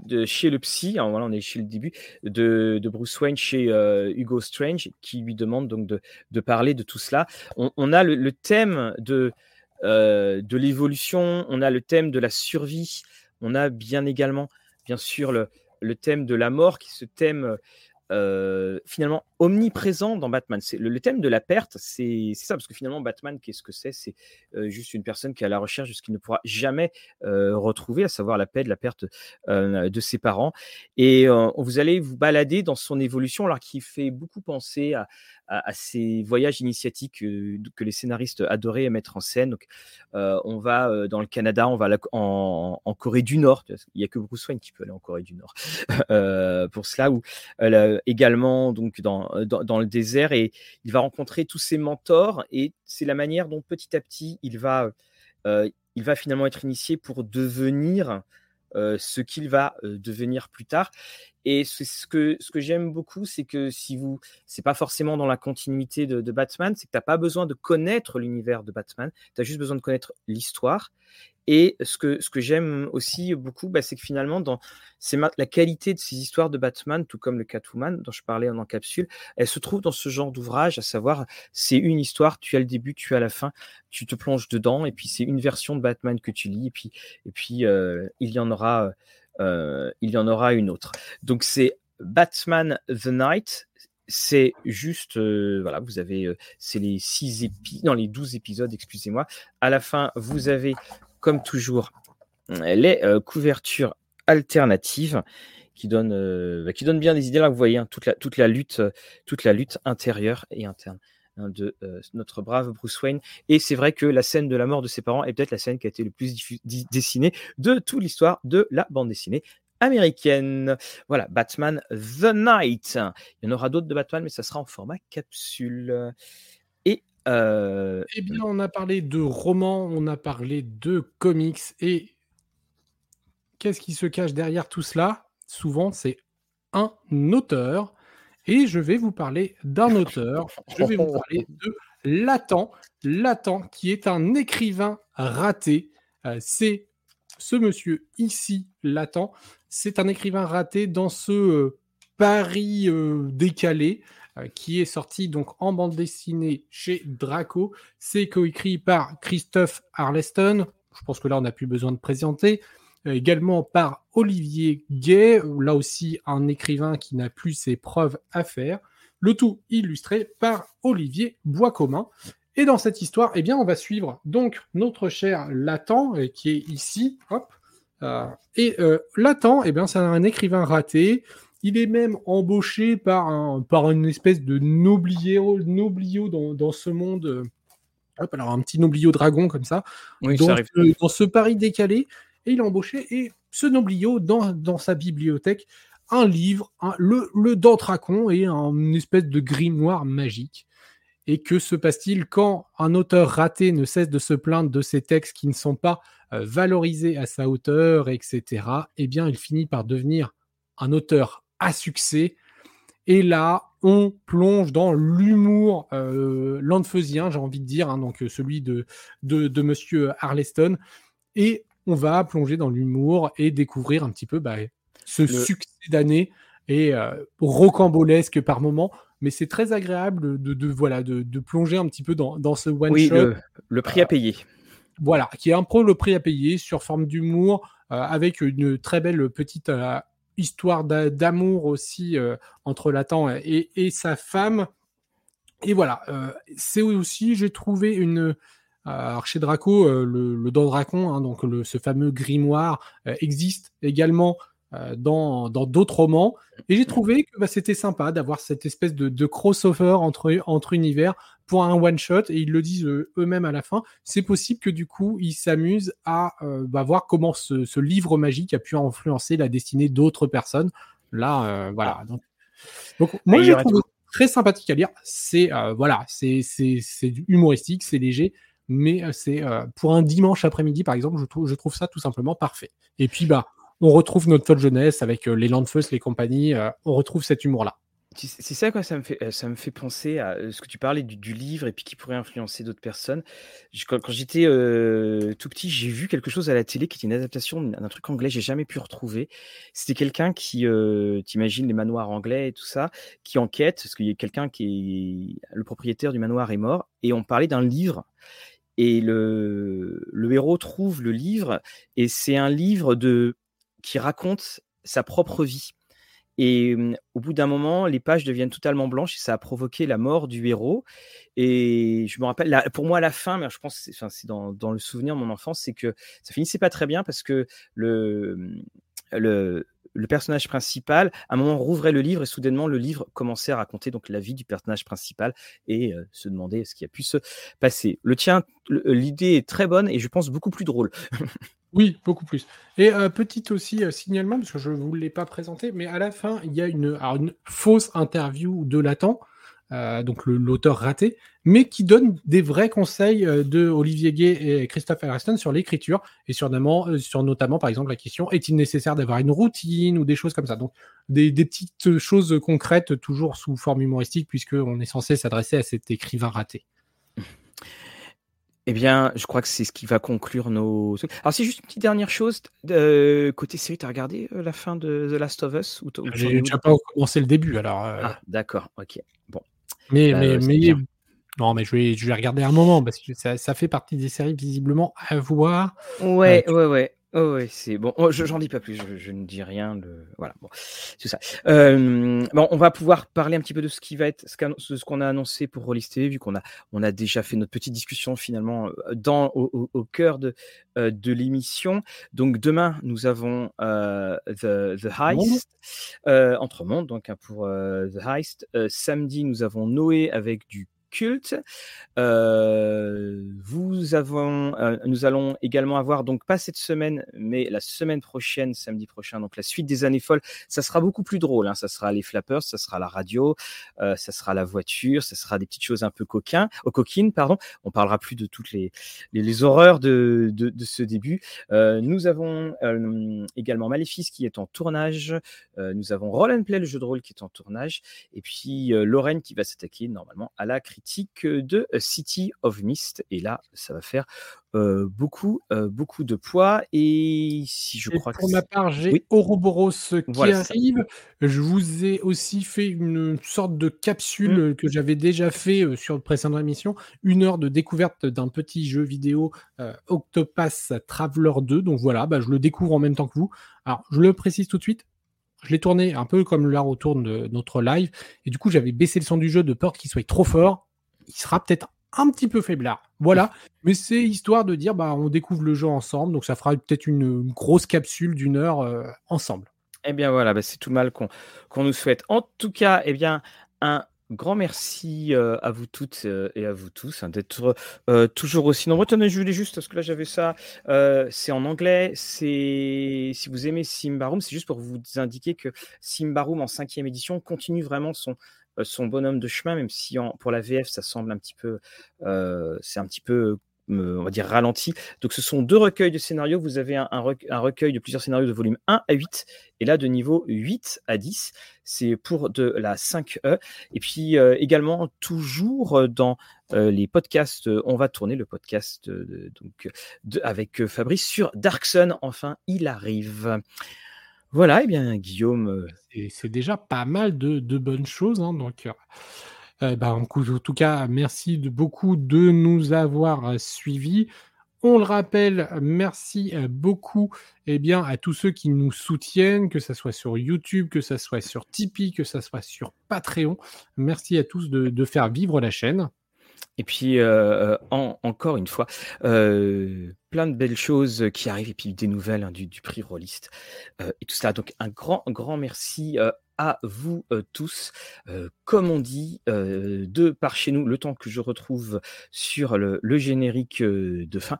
B: de chez le psy, voilà, on est chez le début, de, Bruce Wayne chez Hugo Strange, qui lui demande donc de, parler de tout cela. On, a le, thème de de l'évolution, on a le thème de la survie, on a bien également, bien sûr, le, le thème de la mort, qui est ce thème euh, finalement omniprésent dans Batman. C'est le, thème de la perte, c'est ça, parce que finalement Batman, qu'est-ce que c'est? C'est euh, juste une personne qui est à la recherche de ce qu'il ne pourra jamais euh, retrouver, à savoir la paix de la perte de ses parents. Et vous allez vous balader dans son évolution, alors qui fait beaucoup penser à, à, ces voyages initiatiques que les scénaristes adoraient mettre en scène. Donc, on va dans le Canada, on va en, Corée du Nord. Il n'y a que Bruce Wayne qui peut aller en Corée du Nord pour cela, ou également donc dans, dans, le désert, et il va rencontrer tous ses mentors, et c'est la manière dont petit à petit il va finalement être initié pour devenir ce qu'il va devenir plus tard. Et ce que, ce que j'aime beaucoup, c'est que si vous, c'est pas forcément dans la continuité de, Batman, c'est que tu n'as pas besoin de connaître l'univers de Batman, tu as juste besoin de connaître l'histoire. Et ce que, ce que j'aime aussi beaucoup, bah, c'est que finalement, dans, c'est la qualité de ces histoires de Batman, tout comme le Catwoman dont je parlais en capsule, elle se trouve dans ce genre d'ouvrage, à savoir, c'est une histoire, tu as le début, tu as la fin, tu te plonges dedans, et puis c'est une version de Batman que tu lis, et puis, et puis euh, il y en aura. Euh, il y en aura une autre. Donc c'est Batman the Night. C'est juste, euh, voilà, vous avez, euh, c'est les six épisodes, dans les 12 épisodes, excusez-moi. À la fin, vous avez, comme toujours, les couvertures alternatives qui donnent, bah, qui donnent bien des idées. Là, vous voyez hein, toute, la, toute la lutte, toute la lutte intérieure et interne. Hein, de notre brave Bruce Wayne. Et c'est vrai que la scène de la mort de ses parents est peut-être la scène qui a été le plus dessinée de toute l'histoire de la bande dessinée américaine. Voilà, Batman The Night. Il y en aura d'autres de Batman, mais ça sera en format capsule. Et
A: eh bien, on a parlé de romans, on a parlé de comics, et qu'est-ce qui se cache derrière tout cela? Souvent, c'est un auteur et je vais vous parler d'un auteur. Je vais vous parler de Latan. Latan, qui est un écrivain raté. Euh, c'est ce monsieur ici, Latan. C'est un écrivain raté dans ce euh, Paris euh, décalé qui est sorti donc en bande dessinée chez Draco. C'est coécrit par Christophe Arleston. Je pense que là, on n'a plus besoin de présenter également par Olivier Gay, là aussi un écrivain qui n'a plus ses preuves à faire, le tout illustré par Olivier Boiscommun. Et dans cette histoire, eh bien, on va suivre donc notre cher Latan, qui est ici, hop, euh, et euh, Latan, eh bien, c'est un écrivain raté. Il est même embauché par, un, par une espèce de noblio, noblio dans, dans ce monde. Euh, hop, alors un petit noblio dragon comme ça.
B: Oui, ça arrive.
A: dans ce pari décalé, et il a embauché, et ce noblio, dans, dans sa bibliothèque, un livre, le, le Dantracon et une espèce de grimoire magique. Et que se passe-t-il quand un auteur raté ne cesse de se plaindre de ses textes qui ne sont pas euh, valorisés à sa hauteur, etc. Eh bien, il finit par devenir un auteur à succès. Et là, on plonge dans l'humour euh, j'ai envie de dire, hein, donc celui de, de, de Monsieur Arleston. Et on va plonger dans l'humour et découvrir un petit peu bah, ce succès d'année et euh, rocambolesque par moment. Mais c'est très agréable de, voilà, de, plonger un petit peu dans, ce one-shot.
B: Le, prix à payer.
A: voilà, qui est un peu le prix à payer sur forme d'humour, euh, avec une très belle petite euh, histoire d'amour aussi entre Lathan et, et, sa femme. Et voilà, c'est aussi, j'ai trouvé une, alors chez Draco, euh, le, le hein, donc le, ce fameux grimoire, euh, existe également euh, dans d'autres romans. Et j'ai trouvé que bah, c'était sympa d'avoir cette espèce de, de, crossover entre, entre univers pour un one-shot. Et ils le disent eux-mêmes à la fin. C'est possible que du coup, ils s'amusent à bah, voir comment ce, ce, livre magique a pu influencer la destinée d'autres personnes. Là, voilà. Donc, donc moi, j'ai trouvé très sympathique à lire. C'est voilà, c'est humoristique, c'est léger mais euh, c'est euh, pour un dimanche après-midi, par exemple, je trouve, ça tout simplement parfait. Et puis, bah, on retrouve notre folle jeunesse avec euh, les Landfeus, les compagnies, on retrouve cet humour-là.
B: C'est ça quoi, ça me fait, ça me fait penser à ce que tu parlais du, livre et puis qui pourrait influencer d'autres personnes. Quand, j'étais tout petit, j'ai vu quelque chose à la télé qui était une adaptation d'un truc anglais, j'ai jamais pu retrouver. C'était quelqu'un qui, t'imagines les manoirs anglais et tout ça, qui enquête, parce qu'il y a quelqu'un qui est le propriétaire du manoir est mort, et on parlait d'un livre et le, héros trouve le livre et c'est un livre de qui raconte sa propre vie. Et au bout d'un moment, les pages deviennent totalement blanches et ça a provoqué la mort du héros. Et je me rappelle, pour moi, la fin, mais je pense c'est enfin, dans, dans, le souvenir de mon enfance, c'est que ça finissait pas très bien parce que le, le, le personnage principal, à un moment, rouvrait le livre et soudainement, le livre commençait à raconter donc la vie du personnage principal et se demander ce qui a pu se passer. Le tien, l'idée est très bonne et je pense beaucoup plus drôle.
A: Oui, beaucoup plus. Et euh, petit aussi euh, signalement, parce que je ne vous l'ai pas présenté, mais à la fin, il y a une, fausse interview de Lathan, euh, donc l'auteur raté, mais qui donne des vrais conseils de Olivier Gay et Christophe Ariston sur l'écriture et sur notamment, sur notamment, par exemple, la question est-il nécessaire d'avoir une routine ou des choses comme ça? Donc, des, des petites choses concrètes, toujours sous forme humoristique, puisqu'on est censé s'adresser à cet écrivain raté.
B: Eh bien, je crois que c'est ce qui va conclure nos. Alors, c'est juste une petite dernière chose. Euh, côté série, tu as regardé euh, la fin de The Last of Us ou
A: J'ai déjà pas commencé le début, alors. Euh...
B: Ah, d'accord, ok.
A: Mais, bah, mais, mais non, mais je vais, je vais regarder un moment parce que ça, ça fait partie des séries visiblement à voir.
B: Ouais, ouais, ouais. Oh oui, c'est bon. Oh, je j'en dis pas plus. Je, ne dis rien. De... Voilà. Bon, c'est ça. Euh, bon, on va pouvoir parler un petit peu de ce qui va être ce qu'on a annoncé pour Rollis TV, vu qu'on a on a déjà fait notre petite discussion finalement euh, dans au, au, cœur de euh, de l'émission. Donc demain nous avons euh, the, the Heist entre monde donc hein, pour the Heist. samedi nous avons Noé avec du culte. Euh, vous avons, euh, nous allons également avoir, donc pas cette semaine, mais la semaine prochaine, samedi prochain, donc la suite des années folles. Ça sera beaucoup plus drôle. Hein. Ça sera les flappers, ça sera la radio, euh, ça sera la voiture, ça sera des petites choses un peu oh, coquines, pardon. On parlera plus de toutes les, horreurs de, ce début. nous avons également Maléfice qui est en tournage. nous avons Roll and Play, le jeu de rôle qui est en tournage. Et puis Lorraine qui va s'attaquer normalement à la critique de City of Mist. Et là, ça va faire beaucoup, beaucoup de poids. Et si je crois
A: pour ma part, j'ai Ouroboros qui arrive. Je vous ai aussi fait une sorte de capsule mmh. que j'avais déjà fait sur le précédent émission. Une heure de découverte d'un petit jeu vidéo Octopass Traveler 2. Donc voilà, bah, je le découvre en même temps que vous. Alors, je le précise tout de suite. Je l'ai tourné un peu comme là autour de notre live. Et du coup, j'avais baissé le son du jeu de peur qu'il soit trop fort il sera peut-être un petit peu faiblard. Voilà. Mais c'est histoire de dire, bah, on découvre le jeu ensemble. Donc, ça fera peut-être une, grosse capsule d'une heure euh, ensemble.
B: Eh bien, voilà, bah, c'est tout le mal qu'on nous souhaite. En tout cas, eh bien, un grand merci euh, à vous toutes euh, et à vous tous hein, d'être toujours aussi nombreux. Tenez, je voulais juste, parce que là j'avais ça, c'est en anglais, c'est si vous aimez Simbarum, c'est juste pour vous indiquer que Simbarum en cinquième édition continue vraiment son, son bonhomme de chemin, même si pour la VF ça semble un petit peu, euh, c'est un petit peu on va dire ralenti. Donc ce sont deux recueils de scénarios. Vous avez un, recueil de plusieurs scénarios de volume 1 à 8 et là de niveau 8 à 10. C'est pour de la 5E. Et puis euh, également toujours dans les podcasts, on va tourner le podcast donc avec Fabrice sur Dark Sun. Enfin, il arrive. Voilà, et eh bien Guillaume.
A: Euh, c'est déjà pas mal de, bonnes choses. Hein, donc, euh, euh, bah, en, tout cas, merci de, beaucoup de nous avoir suivis. On le rappelle, merci beaucoup eh bien, à tous ceux qui nous soutiennent, que ce soit sur YouTube, que ce soit sur Tipeee, que ce soit sur Patreon. Merci à tous de faire vivre la chaîne.
B: Et puis, euh, encore une fois, euh, plein de belles choses qui arrivent et puis des nouvelles hein, du, prix Rolliste euh, et tout ça. Donc, un grand, grand merci à vous tous. comme on dit, de par chez nous, le temps que je retrouve sur le, générique de fin.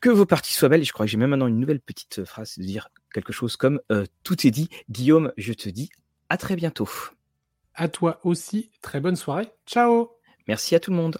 B: Que vos parties soient belles. Et je crois que j'ai même maintenant une nouvelle petite phrase de dire quelque chose comme Tout est dit. Guillaume, je te dis à très bientôt.
A: À toi aussi. Très bonne soirée. Ciao
B: Merci à tout le monde.